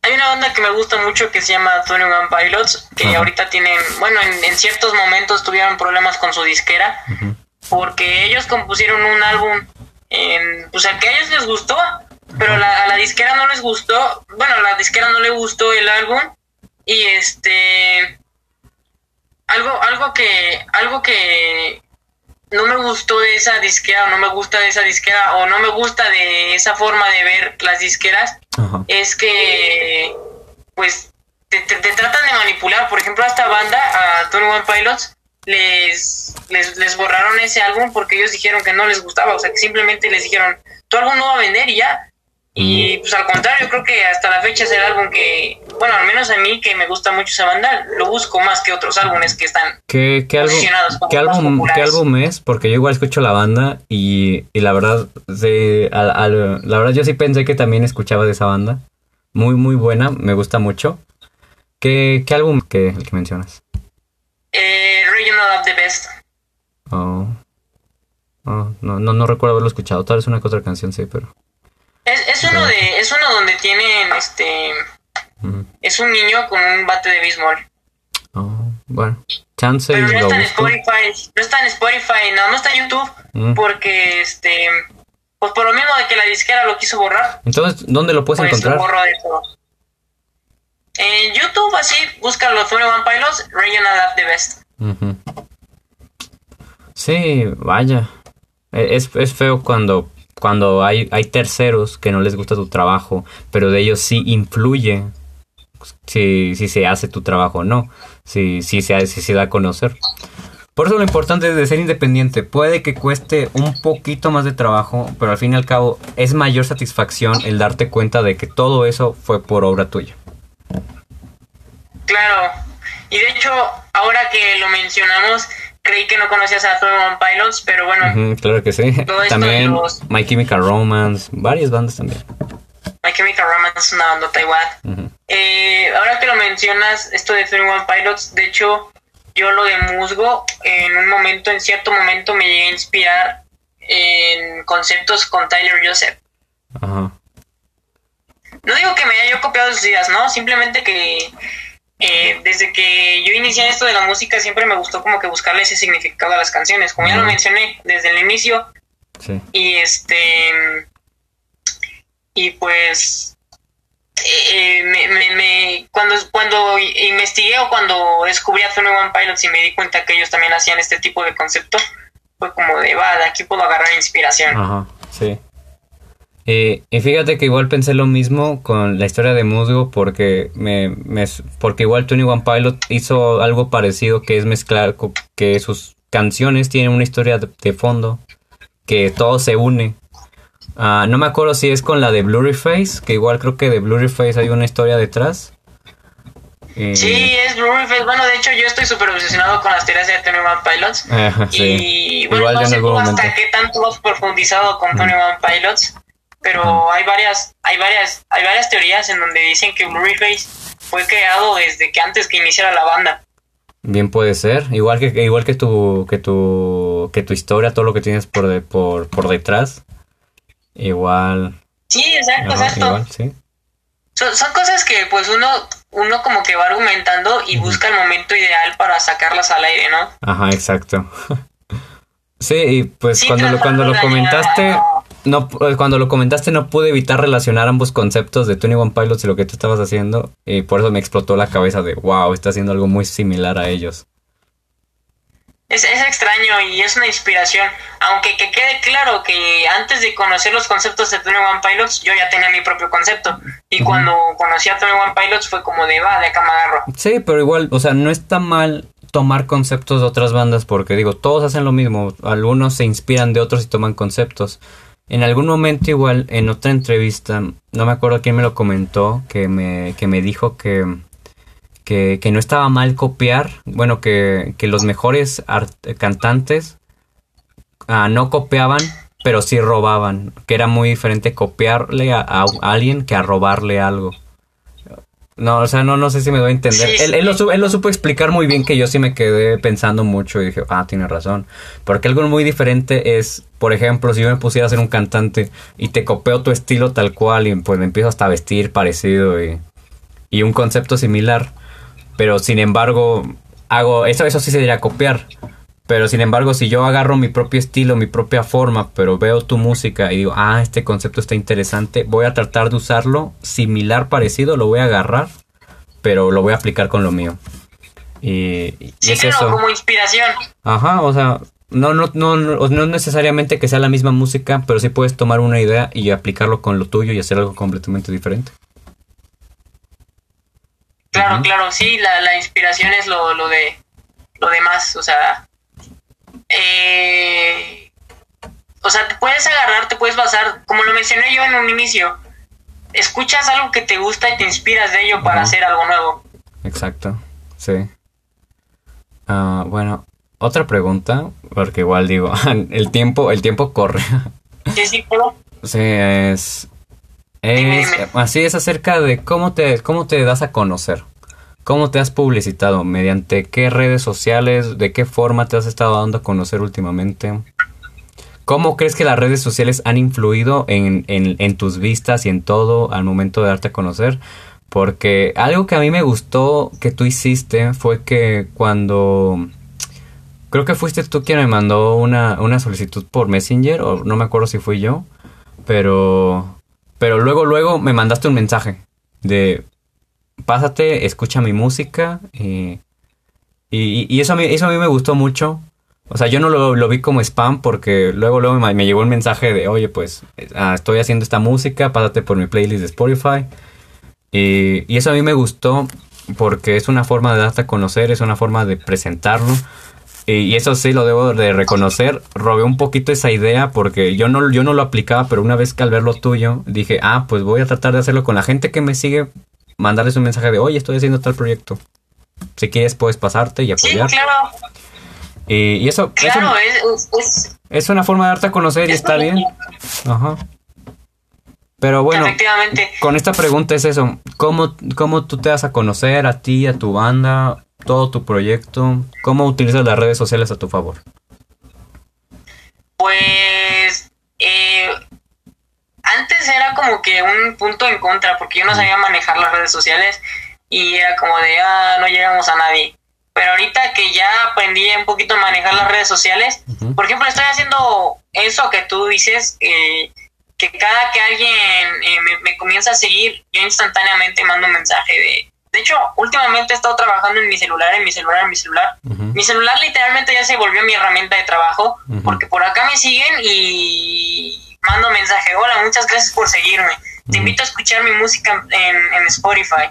Hay una banda que me gusta mucho que se llama Tony One Pilots, que ahorita tienen, bueno, en, ciertos momentos tuvieron problemas con su disquera, porque ellos compusieron un álbum, pues al que a ellos les gustó, pero a la disquera no les gustó, bueno, a la disquera no le gustó el álbum, y este algo algo que algo que no me gustó de esa disquera o no me gusta de esa disquera o no me gusta de esa forma de ver las disqueras es que pues te, tratan de manipular por ejemplo a esta banda a Tony One Pilots les, les, les borraron ese álbum porque ellos dijeron que no les gustaba o sea que simplemente les dijeron tu álbum no va a vender y ya y pues al contrario, creo que hasta la fecha es el álbum que, bueno, al menos a mí que me gusta mucho esa banda, lo busco más que otros álbumes que están
¿Qué, qué álbum, ¿qué álbum, ¿qué álbum es? Porque yo igual escucho la banda y, y la verdad, sí, la verdad yo sí pensé que también escuchaba de esa banda. Muy, muy buena, me gusta mucho. ¿Qué, qué álbum que, el que mencionas?
Eh, Regional of the Best.
Oh. oh. no, no, no recuerdo haberlo escuchado, tal vez una que otra canción, sí, pero...
Es, es uno de, es uno donde tienen este es un niño con un bate de béisbol.
Oh, bueno, chance
Pero no está en Spotify, no está en Spotify, no, no está en YouTube, porque este pues por lo mismo de que la disquera lo quiso borrar.
Entonces, ¿dónde lo puedes pues encontrar?
En YouTube, así, búscalo, One Pilots, Regional App The Best.
Sí, vaya. E, es, es feo cuando cuando hay, hay terceros que no les gusta tu trabajo, pero de ellos sí influye si, si se hace tu trabajo o no, si, si, se, si se da a conocer. Por eso lo importante es de ser independiente. Puede que cueste un poquito más de trabajo, pero al fin y al cabo es mayor satisfacción el darte cuenta de que todo eso fue por obra tuya.
Claro. Y de hecho, ahora que lo mencionamos, creí que no conocías a One Pilots, pero bueno.
claro que sí. También My Chemical Romance, varias bandas también.
My Chemical Romance es una banda igual. eh, ahora que lo mencionas, esto de One Pilots, de hecho, yo lo de Musgo, en un momento, en cierto momento, me llegué a inspirar en conceptos con Tyler Joseph. Ajá. No digo que me haya yo copiado sus ideas, ¿no? Simplemente que eh, desde que yo inicié esto de la música siempre me gustó como que buscarle ese significado a las canciones, como ya lo mencioné desde el inicio. Y este y pues eh, me, cuando cuando investigué o cuando descubrí a Tony One Pilots y me di cuenta que ellos también hacían este tipo de concepto, fue como de va, de aquí puedo agarrar inspiración.
Ajá, sí. Eh, y fíjate que igual pensé lo mismo con la historia de Musgo porque me, me porque igual Tony One Pilot hizo algo parecido que es mezclar que sus canciones tienen una historia de, fondo que todo se une. Ah, no me acuerdo si es con la de Blurry Face, que igual creo que de Blurry Face hay una historia detrás.
Eh, sí, es Blurry Face. Bueno, de hecho yo estoy súper obsesionado con las teorías de Tony One Pilots. y bueno, igual no sé hasta qué tanto has profundizado con Tony One Pilots pero hay varias hay varias hay varias teorías en donde dicen que Blu-ray fue creado desde que antes que iniciara la banda.
Bien puede ser, igual que igual que tu que tu que tu historia, todo lo que tienes por de, por, por detrás. Igual.
Sí, exacto, exacto. son, son, cosas que pues uno uno como que va argumentando y busca el momento ideal para sacarlas al aire, ¿no?
Ajá, exacto. sí, y pues cuando lo cuando lo comentaste no, eh, cuando lo comentaste no pude evitar relacionar ambos conceptos de Tony One Pilots y lo que tú estabas haciendo. Y por eso me explotó la cabeza de, wow, está haciendo algo muy similar a ellos.
Es, es extraño y es una inspiración. Aunque que quede claro que antes de conocer los conceptos de Tony One Pilots, yo ya tenía mi propio concepto. Y cuando conocí a Tony One Pilots fue como de, va, de acá me agarro.
Sí, pero igual, o sea, no está mal tomar conceptos de otras bandas porque digo, todos hacen lo mismo. Algunos se inspiran de otros y toman conceptos. En algún momento igual, en otra entrevista, no me acuerdo quién me lo comentó, que me, que me dijo que, que, no estaba mal copiar, bueno, que, que los mejores cantantes ah, no copiaban, pero sí robaban, que era muy diferente copiarle a alguien que a robarle algo. No, o sea, no, no sé si me doy a entender. él, él, lo, él, lo, supo explicar muy bien que yo sí me quedé pensando mucho y dije, ah, tiene razón. Porque algo muy diferente es, por ejemplo, si yo me pusiera a ser un cantante y te copio tu estilo tal cual y pues me empiezo hasta a vestir parecido y, y un concepto similar. Pero sin embargo, hago, eso, eso sí se diría copiar. Pero sin embargo, si yo agarro mi propio estilo, mi propia forma, pero veo tu música y digo, ah, este concepto está interesante, voy a tratar de usarlo similar, parecido, lo voy a agarrar, pero lo voy a aplicar con lo mío. Y,
es eso. como inspiración.
Ajá, o sea, no, no, no, no, no necesariamente que sea la misma música, pero sí puedes tomar una idea y aplicarlo con lo tuyo y hacer algo completamente diferente.
Claro, claro, sí, la, la inspiración es lo, lo de lo demás, o sea, eh, o sea, te puedes agarrar, te puedes basar, como lo mencioné yo en un inicio, escuchas algo que te gusta y te inspiras de ello para hacer algo nuevo.
Exacto, sí. Ah, bueno, otra pregunta, porque igual digo, el tiempo, el tiempo corre.
Sí, sí,
Sí, es, es así es acerca de cómo te, cómo te das a conocer. ¿Cómo te has publicitado? ¿Mediante qué redes sociales? ¿De qué forma te has estado dando a conocer últimamente? ¿Cómo crees que las redes sociales han influido en, en, tus vistas y en todo al momento de darte a conocer? Porque algo que a mí me gustó que tú hiciste fue que cuando... Creo que fuiste tú quien me mandó una, una solicitud por Messenger, o no me acuerdo si fui yo, pero... Pero luego, luego me mandaste un mensaje de pásate, escucha mi música y, y, eso, a mí, eso a mí me gustó mucho. O sea, yo no lo, vi como spam porque luego, luego me, llegó el mensaje de, oye, pues ah, estoy haciendo esta música, pásate por mi playlist de Spotify. Y, y, eso a mí me gustó porque es una forma de darte a conocer, es una forma de presentarlo. Y, eso sí lo debo de reconocer. Robé un poquito esa idea porque yo no, yo no lo aplicaba, pero una vez que al ver lo tuyo dije, ah, pues voy a tratar de hacerlo con la gente que me sigue mandarles un mensaje de, oye, estoy haciendo tal proyecto. Si quieres, puedes pasarte y apoyar.
Sí, claro.
Y, eso,
claro,
es, es, una forma de darte a conocer y está bien. Ajá. Pero bueno, con esta pregunta es eso. ¿Cómo, ¿Cómo tú te das a conocer a ti, a tu banda, todo tu proyecto? ¿Cómo utilizas las redes sociales a tu favor?
Pues eh, antes era como que un punto en contra, porque yo no sabía manejar las redes sociales y era como de, ah, no llegamos a nadie. Pero ahorita que ya aprendí un poquito a manejar las redes sociales, por ejemplo, estoy haciendo eso que tú dices, eh, que cada que alguien eh, me, comienza a seguir, yo instantáneamente mando un mensaje de... De hecho, últimamente he estado trabajando en mi celular, en mi celular, en mi celular. Mi celular literalmente ya se volvió mi herramienta de trabajo, porque por acá me siguen y mando mensaje, hola, muchas gracias por seguirme. Te invito a escuchar mi música en, Spotify.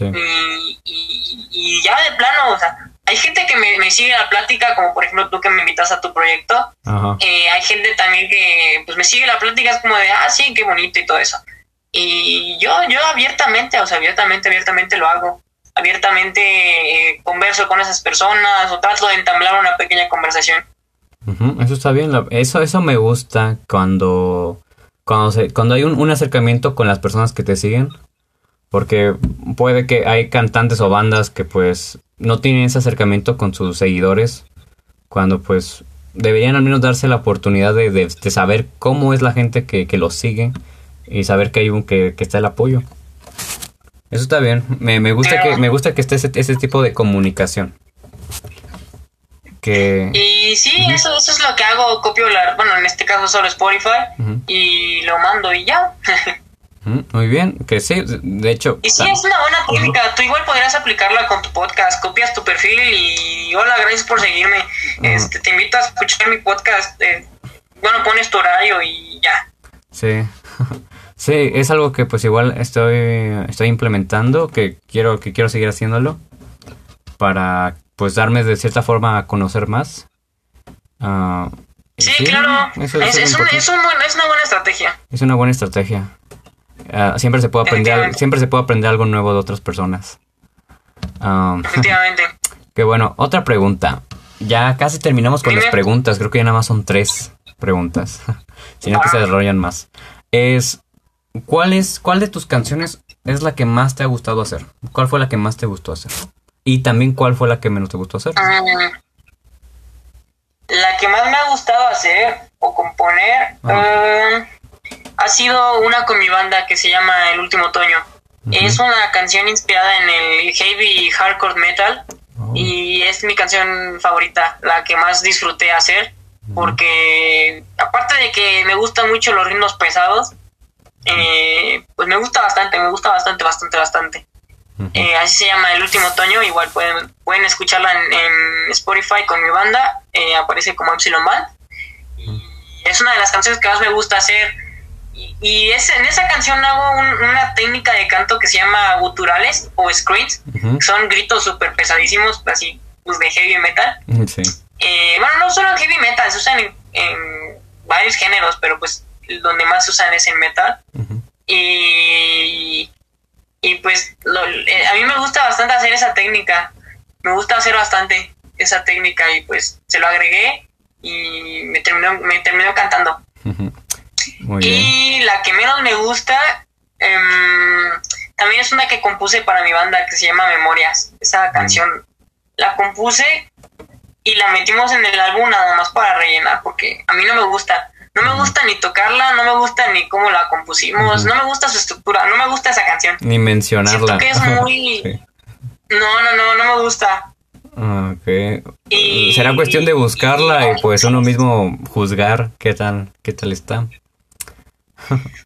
Y, y, ya de plano, o sea, hay gente que me, sigue la plática, como por ejemplo tú que me invitas a tu proyecto. Eh, hay gente también que pues me sigue la plática, es como de, ah, sí, qué bonito y todo eso. Y yo, yo abiertamente, o sea, abiertamente, abiertamente lo hago. Abiertamente eh, converso con esas personas o trato de entablar una pequeña conversación
eso está bien, eso, eso me gusta cuando, cuando, cuando hay un, acercamiento con las personas que te siguen, Porque puede que hay cantantes o bandas que pues no tienen ese acercamiento con sus seguidores cuando pues deberían al menos darse la oportunidad de, de, saber cómo es la gente que, que los sigue y saber que hay un que, que está el apoyo. Eso está bien. Me, me gusta que me gusta que esté ese, ese tipo de comunicación. Que...
Y sí, eso, eso es lo que hago, copio la, bueno, en este caso solo Spotify y lo mando y ya.
Muy bien, que sí, de hecho.
Y sí, es una buena técnica. Tú igual podrías aplicarla con tu podcast. Copias tu perfil y hola, gracias por seguirme. Este, te invito a escuchar mi podcast. Eh, bueno, pones tu horario y ya.
Sí. sí, es algo que pues igual estoy estoy implementando, que quiero que quiero seguir haciéndolo para pues darme de cierta forma a conocer más.
Uh, sí, claro. es, es, es, un, es, una buena estrategia.
Es una buena estrategia. Uh, siempre se puede aprender siempre se puede aprender algo nuevo de otras personas.
Um, Efectivamente.
Qué bueno. Otra pregunta. Ya casi terminamos con las preguntas. Creo que ya nada más son tres preguntas. sino que se desarrollan más. Es ¿cuál es cuál de tus canciones es la que más te ha gustado hacer? ¿Cuál fue la que más te gustó hacer? Y también cuál fue la que menos te gustó hacer.
Mm, la que más me ha gustado hacer o componer uh, ha sido una con mi banda que se llama El Último Otoño. Es una canción inspirada en el heavy hardcore metal oh. y es mi canción favorita, la que más disfruté hacer porque aparte de que me gustan mucho los ritmos pesados, eh, pues me gusta bastante, me gusta bastante, bastante, bastante. Eh, así se llama El Último Otoño, igual pueden, pueden escucharla en, Spotify con mi banda, eh, aparece como Epsilon Band. Y es una de las canciones que más me gusta hacer. Y, es, en esa canción hago una técnica de canto que se llama guturales o screens, son gritos súper pesadísimos, así pues de heavy metal. Eh, bueno, no solo en heavy metal, se usan en, varios géneros, pero pues donde más se usan es en metal. Y y pues eh, a mí me gusta bastante hacer esa técnica. Me gusta hacer bastante esa técnica y pues se lo agregué y me terminó, me terminó cantando. y la que menos me gusta em, también es una que compuse para mi banda que se llama Memorias. Esa canción la compuse y la metimos en el álbum nada más para rellenar porque a mí no me gusta. No me gusta ni tocarla, no me gusta ni cómo la compusimos, no me gusta su estructura, no me gusta esa canción.
Ni mencionarla.
que es muy... No, no, no, no me gusta.
Ok. Será cuestión de buscarla y pues uno mismo juzgar qué tal, qué tal está.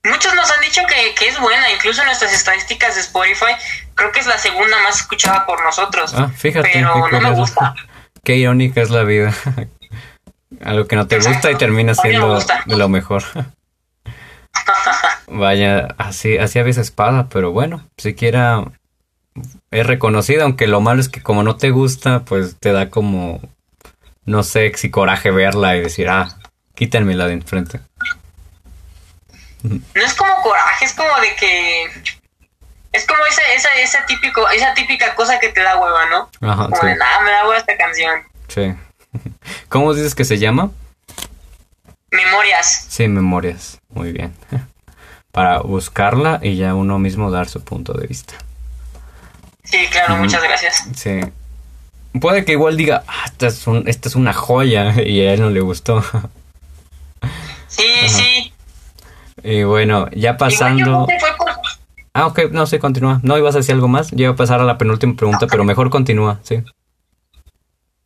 Muchos nos han dicho que, que, es buena, incluso en nuestras estadísticas de Spotify, creo que es la segunda más escuchada por nosotros.
Ah, fíjate.
Pero no me gusta.
Qué irónica es la vida. Algo que no te gusta y termina siendo de lo mejor. Vaya, así, así a veces pasa, pero bueno, siquiera es reconocida, aunque lo malo es que como no te gusta, pues te da como, no sé, si coraje verla y decir, ah, quítenmela de enfrente.
No es como coraje, es como de que... Es como esa, esa, esa, típico, esa típica cosa que te da hueva, ¿no? Ajá, como de, nada, me da hueva esta canción.
Sí. ¿Cómo dices que se llama?
Memorias.
Sí, memorias. Muy bien. Para buscarla y ya uno mismo dar su punto de vista.
Sí, claro, muchas gracias.
Sí. Puede que igual diga, ah, esta es, esta es una joya y a él no le gustó.
Sí, sí.
Y bueno, ya pasando... Ah, ok, no, sí, continúa. No, ibas a decir algo más. Ya iba a pasar a la penúltima pregunta, pero mejor continúa, sí.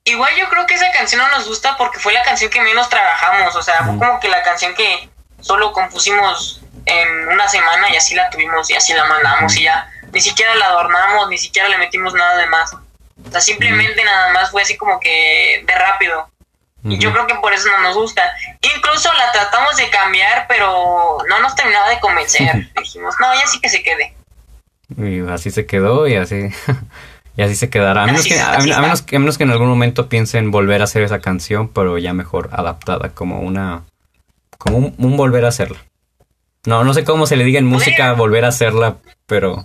Igual yo creo que esa canción no nos gusta porque fue la canción que menos trabajamos, o sea, fue como que la canción que solo compusimos en una semana y así la tuvimos y así la mandamos y ya ni siquiera la adornamos, ni siquiera le metimos nada de más. O sea, simplemente nada más fue así como que de rápido. Y yo creo que por eso no nos gusta. Incluso la tratamos de cambiar, pero no nos terminaba de convencer. Dijimos, no, ya sí que se quede.
Y así se quedó y así Y así se quedará. A menos, que, a, menos, menos, que en algún momento piensen volver a hacer esa canción, pero ya mejor adaptada, como una. como un, volver a hacerla. No, no sé cómo se le diga en música volver a hacerla, pero.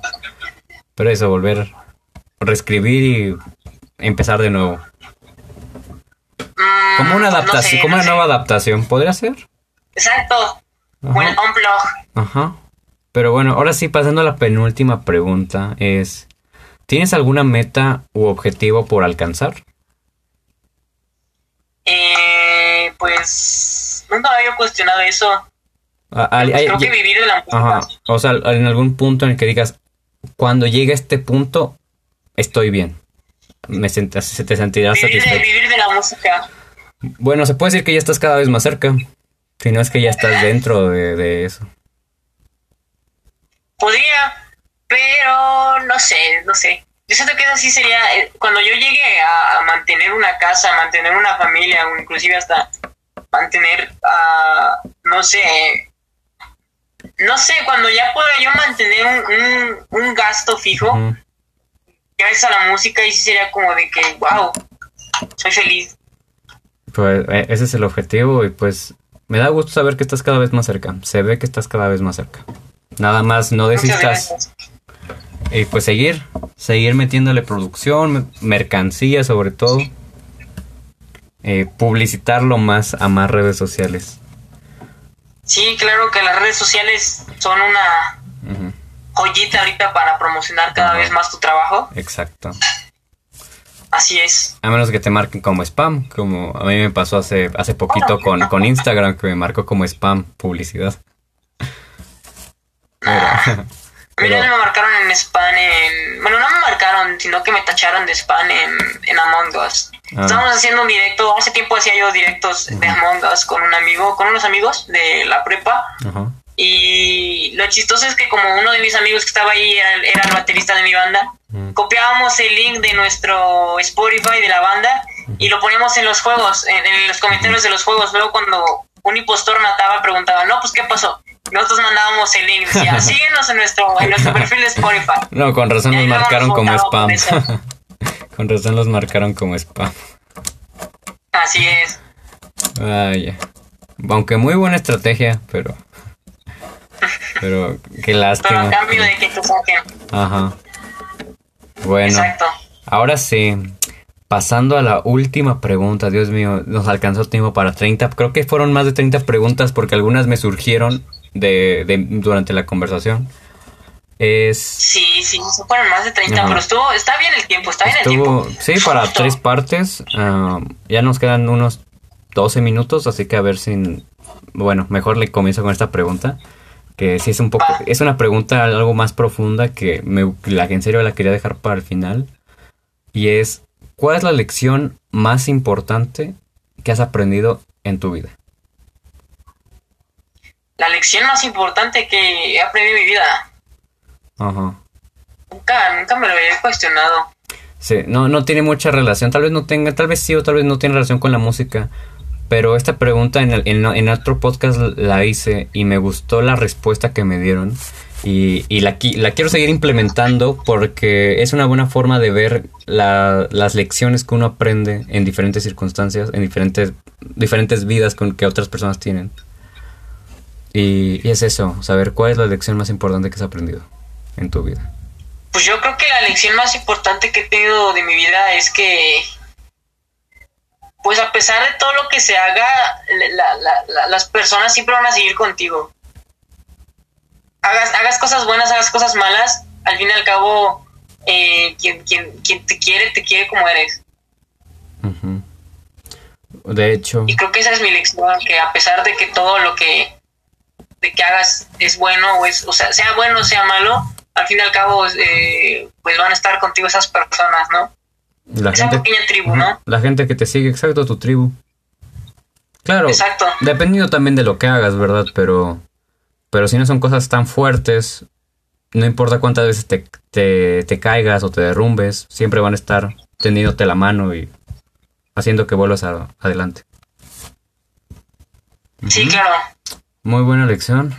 Pero eso, volver. reescribir y empezar de nuevo.
Mm,
como una adaptación, como una nueva adaptación, ¿podría ser?
Exacto. Ajá.
Ajá. Pero bueno, ahora sí, pasando a la penúltima pregunta, es, ¿tienes alguna meta u objetivo por alcanzar?
Eh, pues nunca había cuestionado eso.
Ah,
Pues
hay-
creo que vivir de la música.
Ajá. O sea, en algún punto en el que digas, cuando llegue a este punto, estoy bien. Me sent- se te sentirás
Vivir de,
satisfecho.
vivir de la música.
Bueno, se puede decir que ya estás cada vez más cerca. Si no es que ya estás dentro de, de eso.
Podría, pero no sé, no sé. Yo siento que eso sí sería, eh, cuando yo llegue a, mantener una casa, mantener una familia, o inclusive hasta mantener, ah, no sé, no sé, cuando ya pueda yo mantener un, un, un gasto fijo,
Ujú.
gracias a la música, y sí sería como de que, wow, soy feliz.
Pues eh, ese es el objetivo y pues me da gusto saber que estás cada vez más cerca. Se ve que estás cada vez más cerca. Nada más no desistas. Y pues seguir, seguir metiéndole producción, me- mercancía sobre todo. Eh, publicitarlo más a más redes sociales.
Sí, claro que las redes sociales son una joyita ahorita para promocionar cada vez más tu trabajo.
Exacto.
Así es.
A menos que te marquen como spam, como a mí me pasó hace, hace poquito con, con Instagram, que me marcó como spam publicidad. Pero, pero-
no me marcaron en spam en... Bueno, no me marcaron, sino que me tacharon de spam en, en Among Us.
Ah.
Estábamos haciendo un directo, hace tiempo hacía yo directos de Among Us con un amigo, con unos amigos de la prepa.
Ajá.
Y lo chistoso es que como uno de mis amigos que estaba ahí era, el- era el baterista de mi banda,
Mm.
copiábamos el link de nuestro Spotify de la banda y lo poníamos en los juegos, en, en los comentarios de los juegos. Luego cuando un impostor mataba, preguntaba, no, pues ¿qué pasó? Nosotros mandábamos el link, decía, síguenos en nuestro, en nuestro perfil de Spotify.
No, con razón
luego
marcaron
nos
como spam. con razón los marcaron como spam.
Así es.
Vaya. Aunque muy buena estrategia, pero. Pero qué
Pero
lástima.
a cambio de que te saquen.
Ajá. Bueno,
Exacto.
ahora sí. Pasando a la última pregunta, Dios mío, nos alcanzó tiempo para 30. Creo que fueron más de 30 preguntas porque algunas me surgieron de, de- durante la conversación. Es.
Sí, sí, se fueron más de 30,
Ajá.
pero estuvo, está bien el tiempo, está bien el
Estuvo,
tiempo.
sí, para
Justo.
tres partes. ah, ya nos quedan unos 12 minutos, así que a ver si... Bueno, mejor le comienzo con esta pregunta. Que sí es un poco...
Va.
Es una pregunta algo más profunda que, me, la que en serio la quería dejar para el final. Y es, ¿cuál es la lección más importante que has aprendido en tu vida?
La lección más importante que he aprendido en mi vida.
Ajá.
Nunca, nunca me lo había cuestionado.
Sí, no, no tiene mucha relación, tal vez no tenga, tal vez sí o tal vez no tiene relación con la música, pero esta pregunta en, el- en, en otro podcast la hice y me gustó la respuesta que me dieron y, y la, qui- la quiero seguir implementando porque es una buena forma de ver la- las lecciones que uno aprende en diferentes circunstancias, en diferentes, diferentes vidas con que otras personas tienen. Y, y es eso, saber cuál es la lección más importante que has aprendido en tu vida.
Pues yo creo que la lección más importante que he tenido de mi vida es que, pues a pesar de todo lo que se haga, la- la- la- las personas siempre van a seguir contigo. Hagas, hagas cosas buenas, hagas cosas malas, al fin y al cabo, eh, quien, quien, quien te quiere, te quiere como eres.
De hecho,
Y creo que esa es mi lección, que a pesar de que todo lo que, de que hagas es bueno, o, es, o sea, sea bueno o sea malo, al fin y al cabo, eh, pues van a estar contigo esas personas, ¿no?
la
Esa
gente,
pequeña tribu, ¿no?
la gente que te sigue, exacto, tu tribu. Claro,
Exacto.
dependiendo también de lo que hagas, ¿verdad? Pero, pero si no son cosas tan fuertes, no importa cuántas veces te, te, te caigas o te derrumbes, siempre van a estar tendiéndote la mano y haciendo que vuelvas a- adelante.
Sí, claro.
Muy buena lección.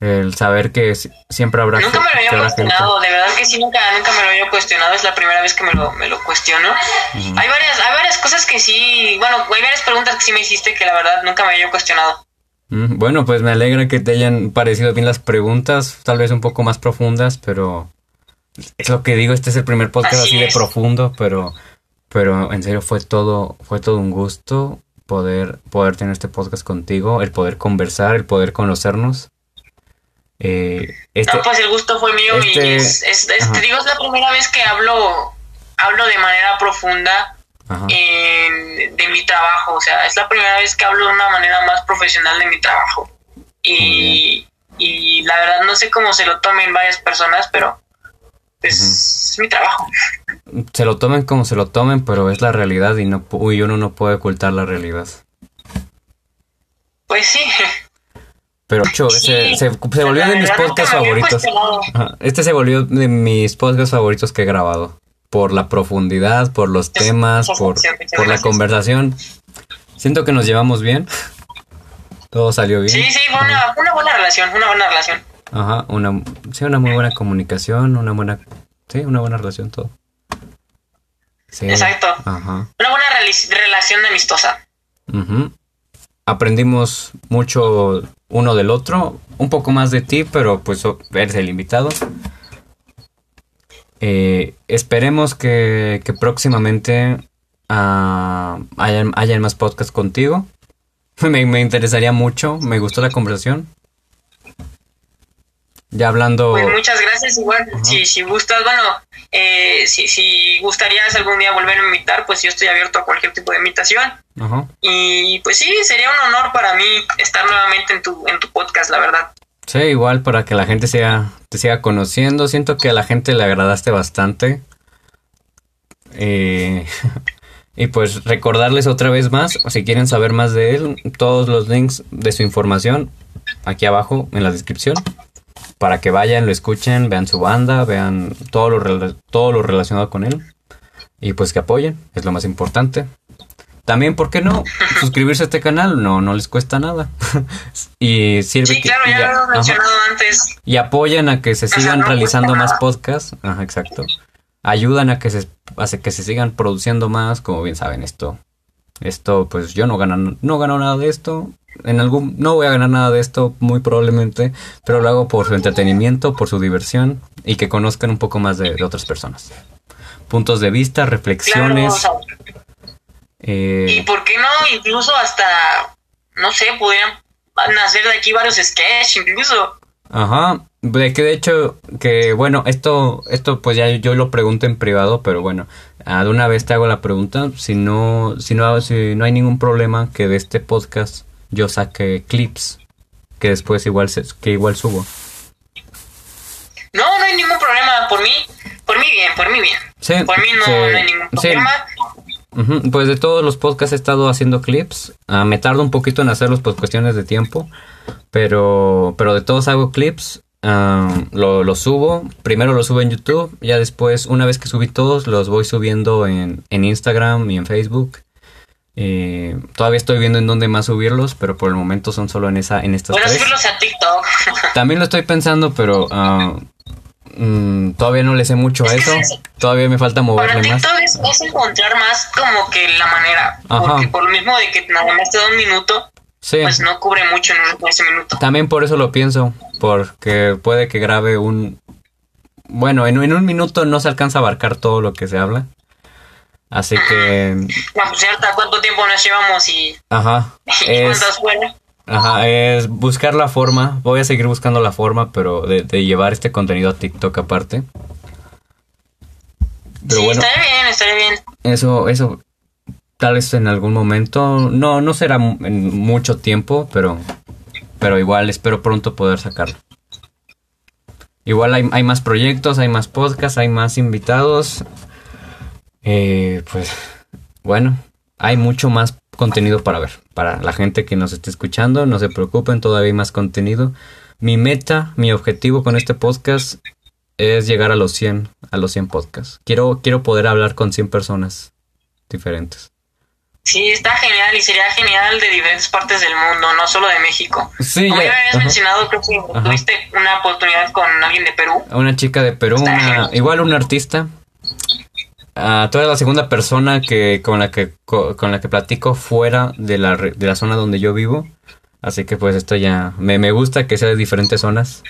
El saber que si- siempre habrá
Nunca me lo había
habrá gente-
cuestionado, de verdad que sí, nunca, nunca me lo había cuestionado, es la primera vez que me lo, me lo cuestiono. hay, varias, hay varias cosas que sí, bueno, hay varias preguntas que sí me hiciste que la verdad nunca me había cuestionado.
Mm, Bueno, pues me alegra que te hayan parecido bien las preguntas, tal vez un poco más profundas, pero es lo que digo, este es el primer podcast
Así
así, de profundo, pero pero en serio fue todo fue todo un gusto poder poder tener este podcast contigo, el poder conversar, el poder conocernos. Eh,
este, no, pues el gusto fue mío y este, es, es, te digo, es la primera vez que hablo, hablo de manera profunda de mi trabajo, o sea, es la primera vez que hablo de una manera más profesional de mi trabajo. Y, y la verdad no sé cómo se lo tomen varias personas, pero es mi trabajo.
Se lo tomen como se lo tomen, pero es la realidad y, no, y uno no puede ocultar la realidad.
Pues sí.
Pero se, se, volvió de mis podcasts favoritos. Este se volvió de mis podcasts favoritos que he grabado. Por la profundidad, por los temas, por, por la conversación. Siento que nos llevamos bien. Todo salió bien.
Sí, sí, fue una, una buena relación, una buena relación.
Ajá, una, sí, una muy buena comunicación, una buena, sí, una buena relación, todo.
Exacto. Ajá. Una buena relación amistosa.
Aprendimos mucho uno del otro, un poco más de ti, pero pues eres el invitado. Eh, esperemos que, que próximamente uh, hayan, hayan, más podcasts contigo. me, me interesaría mucho, me gustó la conversación. Ya hablando.
Pues muchas gracias, igual. Si, si gustas, bueno, eh, si, si gustarías algún día volver a invitar, pues yo estoy abierto a cualquier tipo de invitación. Ajá. Y pues sí, sería un honor para mí estar nuevamente en tu, en tu podcast, la verdad.
Sí, igual para que la gente siga, te siga conociendo. Siento que a la gente le agradaste bastante. Eh, y pues recordarles otra vez más, si quieren saber más de él, todos los links de su información aquí abajo en la descripción para que vayan, lo escuchen, vean su banda, vean todo lo, todo lo relacionado con él y pues que apoyen, es lo más importante. También, ¿por qué no? Suscribirse a este canal, no, no les cuesta nada. y sirve
sí, claro, ya, lo he mencionado antes.
Y apoyan a que se sigan realizando más podcasts. Ajá, exacto. Ayudan a que se, a que se sigan produciendo más, como bien saben esto. Esto, pues yo no gano, no gano nada de esto en algún no voy a ganar nada de esto muy probablemente, pero lo hago por su entretenimiento, por su diversión y que conozcan un poco más de, otras personas. Puntos de vista, reflexiones.
Eh, y por qué no, incluso hasta, no sé, podrían nacer de aquí varios sketches, incluso.
Ajá, de que de hecho, que bueno, esto, esto pues ya yo lo pregunto en privado, pero bueno, de una vez te hago la pregunta, si no, si no, si no hay ningún problema que de este podcast yo saqué clips que después igual se, que igual subo.
No, no hay ningún problema, por mí, por mí bien, por mí bien. Sí, por mí no, hay ningún problema.
Pues de todos los podcasts he estado haciendo clips. Ah, me tardo un poquito en hacerlos por cuestiones de tiempo. Pero, pero de todos hago clips. Lo, lo, subo. Primero lo subo en YouTube. Ya después, una vez que subí todos, los voy subiendo en, en Instagram y en Facebook. Eh, todavía estoy viendo en dónde más subirlos, pero por el momento son solo en esa, en estas.
Bueno, subirlos a TikTok.
También lo estoy pensando, pero uh, mm, todavía no le sé mucho a eso. todavía me falta moverle
para TikTok Es, es, encontrar más como que la manera. Porque por lo mismo de que nada más te da un minuto, pues no cubre mucho en ese minuto.
También por eso lo pienso, porque puede que grabe un. Bueno, en, en un minuto no se alcanza a abarcar todo lo que se habla. Así que...
Bueno, pues cuánto tiempo nos llevamos y...
Ajá. es, Ajá, es buscar la forma. Voy a seguir buscando la forma, pero de, llevar este contenido a TikTok aparte.
Pero sí, bueno, estaría bien, estaría bien.
Eso, eso, tal vez en algún momento, no, no será en mucho tiempo, pero, pero igual espero pronto poder sacarlo. Igual hay, hay más proyectos, hay más podcasts, hay más invitados. Eh, pues bueno, hay mucho más contenido para ver. Para la gente que nos esté escuchando, no se preocupen, todavía hay más contenido. Mi meta, mi objetivo con este podcast es llegar a los 100, a los 100 podcasts. Quiero, quiero poder hablar con 100 personas diferentes.
Sí, está genial y sería genial de diferentes partes del mundo, no solo de México. Sí, Como ya, habías mencionado, creo que tuviste una oportunidad con alguien de Perú.
Una chica de Perú, igual un artista, Uh, tú eres la segunda persona que con la que con la que platico fuera de la, de la zona donde yo vivo. Así que pues esto ya me, me gusta que sea de diferentes zonas.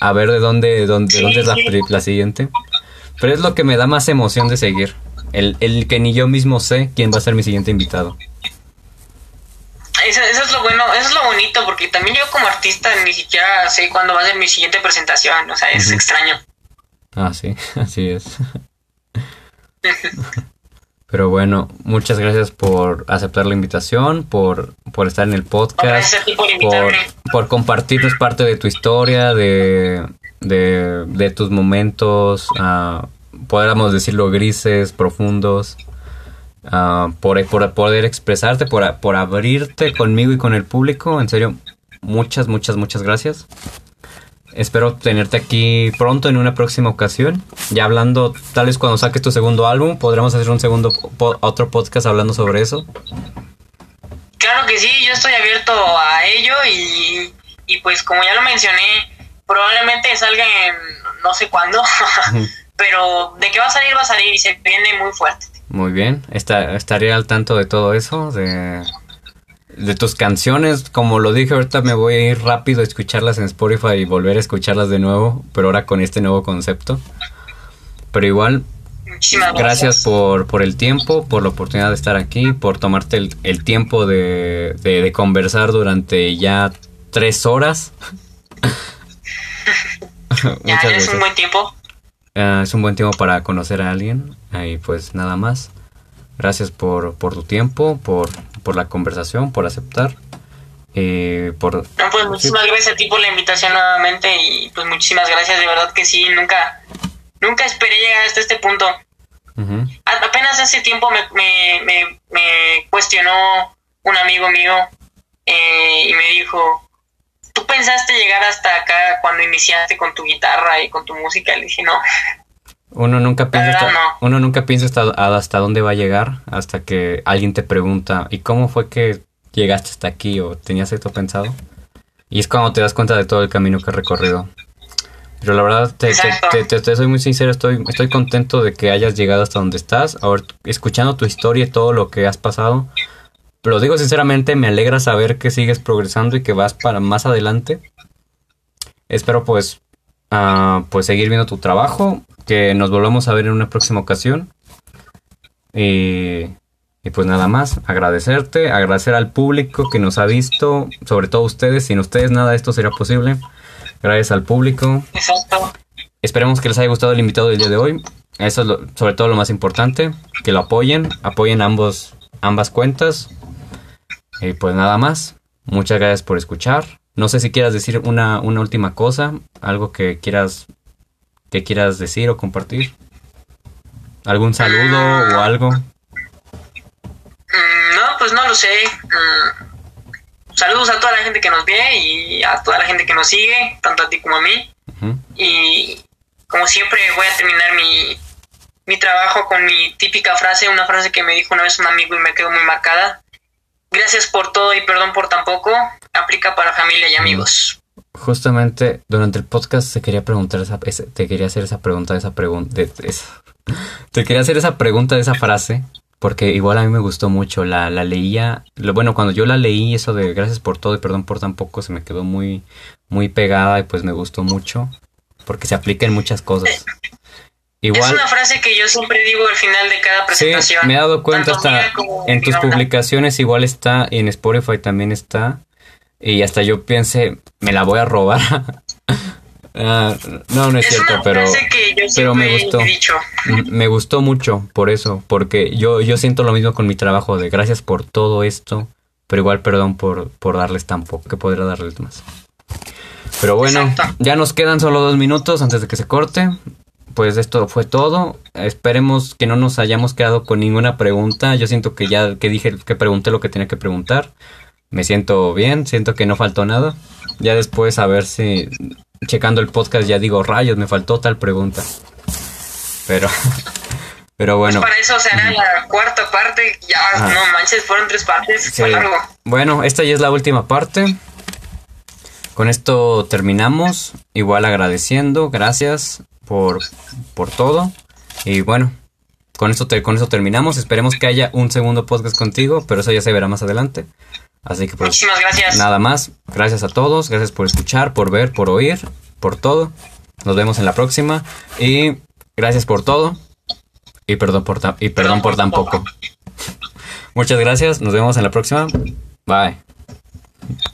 A ver de dónde, dónde, dónde es la, la, siguiente. Pero es lo que me da más emoción de seguir. El, el que ni yo mismo sé quién va a ser mi siguiente invitado.
Eso, eso, es lo bueno, eso es lo bonito, porque también yo como artista ni siquiera sé cuándo va a ser mi siguiente presentación, o sea, es extraño.
Ah, sí, así es. Pero bueno, muchas gracias por aceptar la invitación, por, por estar en el podcast, por, por, compartirnos parte de tu historia, de, de, de tus momentos, uh, podríamos decirlo, grises, profundos, uh, por, por, poder expresarte, por, por abrirte conmigo y con el público. En serio, muchas, muchas, muchas gracias. Espero tenerte aquí pronto en una próxima ocasión. Ya hablando, tal vez cuando saques tu segundo álbum, podremos hacer un segundo otro podcast hablando sobre eso.
Claro que sí, yo estoy abierto a ello y, y pues como ya lo mencioné, probablemente salga en no sé cuándo, pero de que va a salir, va a salir y se viene muy fuerte.
Muy bien, Está, estaré al tanto de todo eso, de de tus canciones, como lo dije ahorita me voy a ir rápido a escucharlas en Spotify y volver a escucharlas de nuevo, pero ahora con este nuevo concepto. Pero igual, gracias, por, por, el tiempo, por la oportunidad de estar aquí, por tomarte el, tiempo de, de, conversar durante ya tres horas.
ya, es un buen tiempo.
Ah, es un buen tiempo para conocer a alguien y pues nada más. Gracias por, por tu tiempo, por por la conversación, por aceptar. Eh, por,
no, pues muchísimas gracias a ti por la invitación nuevamente y pues muchísimas gracias, de verdad que sí, nunca, nunca esperé llegar hasta este punto. Apenas hace tiempo me, me, me, cuestionó un amigo mío eh, y me dijo, ¿tú pensaste llegar hasta acá cuando iniciaste con tu guitarra y con tu música? Le dije, no,
uno nunca piensa, hasta, uno nunca piensa hasta, dónde va a llegar hasta que alguien te pregunta, ¿y cómo fue que llegaste hasta aquí o tenías esto pensado? Y es cuando te das cuenta de todo el camino que has recorrido. Pero la verdad, te, te, soy muy sincero, estoy, estoy contento de que hayas llegado hasta donde estás, ahora escuchando tu historia y todo lo que has pasado. Pero digo sinceramente, me alegra saber que sigues progresando y que vas para más adelante. Espero pues, uh, pues seguir viendo tu trabajo que nos volvamos a ver en una próxima ocasión. Y, pues nada más, agradecerte, agradecer al público que nos ha visto, sobre todo ustedes, sin ustedes nada de esto sería posible. Gracias al público.
Exacto.
Esperemos que les haya gustado el invitado del día de hoy. Eso es sobre todo lo más importante, que lo apoyen, apoyen ambos, ambas cuentas. Y pues nada más, muchas gracias por escuchar. No sé si quieras decir una, una última cosa, algo que quieras que quieras decir o compartir. ¿Algún saludo o algo? Mm,
no, pues no lo sé. Mm, saludos a toda la gente que nos ve y a toda la gente que nos sigue, tanto a ti como a mí. Y como siempre voy a terminar mi, mi trabajo con mi típica frase, una frase que me dijo una vez un amigo y me quedó muy marcada. Gracias por todo y perdón por tan poco. Aplica para familia y amigos
justamente durante el podcast te quería preguntar esa, te quería hacer esa pregunta, esa pregunta, de, te quería hacer esa pregunta de esa frase, porque igual a mí me gustó mucho, la, la leía, bueno, cuando yo la leí, eso de gracias por todo y perdón por tan poco, se me quedó muy, muy pegada y pues me gustó mucho, porque se aplica en muchas cosas.
Igual, es una frase que yo siempre digo al final de cada presentación.
Sí, me he dado cuenta hasta en tus publicaciones igual está y en Spotify también está. Y hasta yo pensé, me la voy a robar. Ah, no, no es, cierto, pero, pero me gustó. Me gustó mucho por eso, porque yo, yo siento lo mismo con mi trabajo de gracias por todo esto, pero igual perdón por, por darles tan poco, que podría darles más. Pero bueno, ya nos quedan solo dos minutos antes de que se corte. Pues esto fue todo. Esperemos que no nos hayamos quedado con ninguna pregunta. Yo siento que ya que dije que pregunté lo que tenía que preguntar me siento bien, siento que no faltó nada. Ya después a ver si checando el podcast ya digo, rayos, me faltó tal pregunta. Pero pero bueno.
Pues para eso será la cuarta parte. Ya, no manches, fueron tres partes.
Bueno, esta ya es la última parte. Con esto terminamos. Igual agradeciendo, gracias por, por todo. Y bueno, con esto, con eso terminamos. Esperemos que haya un segundo podcast contigo, pero eso ya se verá más adelante. Así que pues
Muchísimas gracias.
nada más. Gracias a todos. Gracias por escuchar, por ver, por oír, por todo. Nos vemos en la próxima. Y gracias por todo. Y perdón por, y perdón, por tan poco. Muchas gracias. Nos vemos en la próxima. Bye.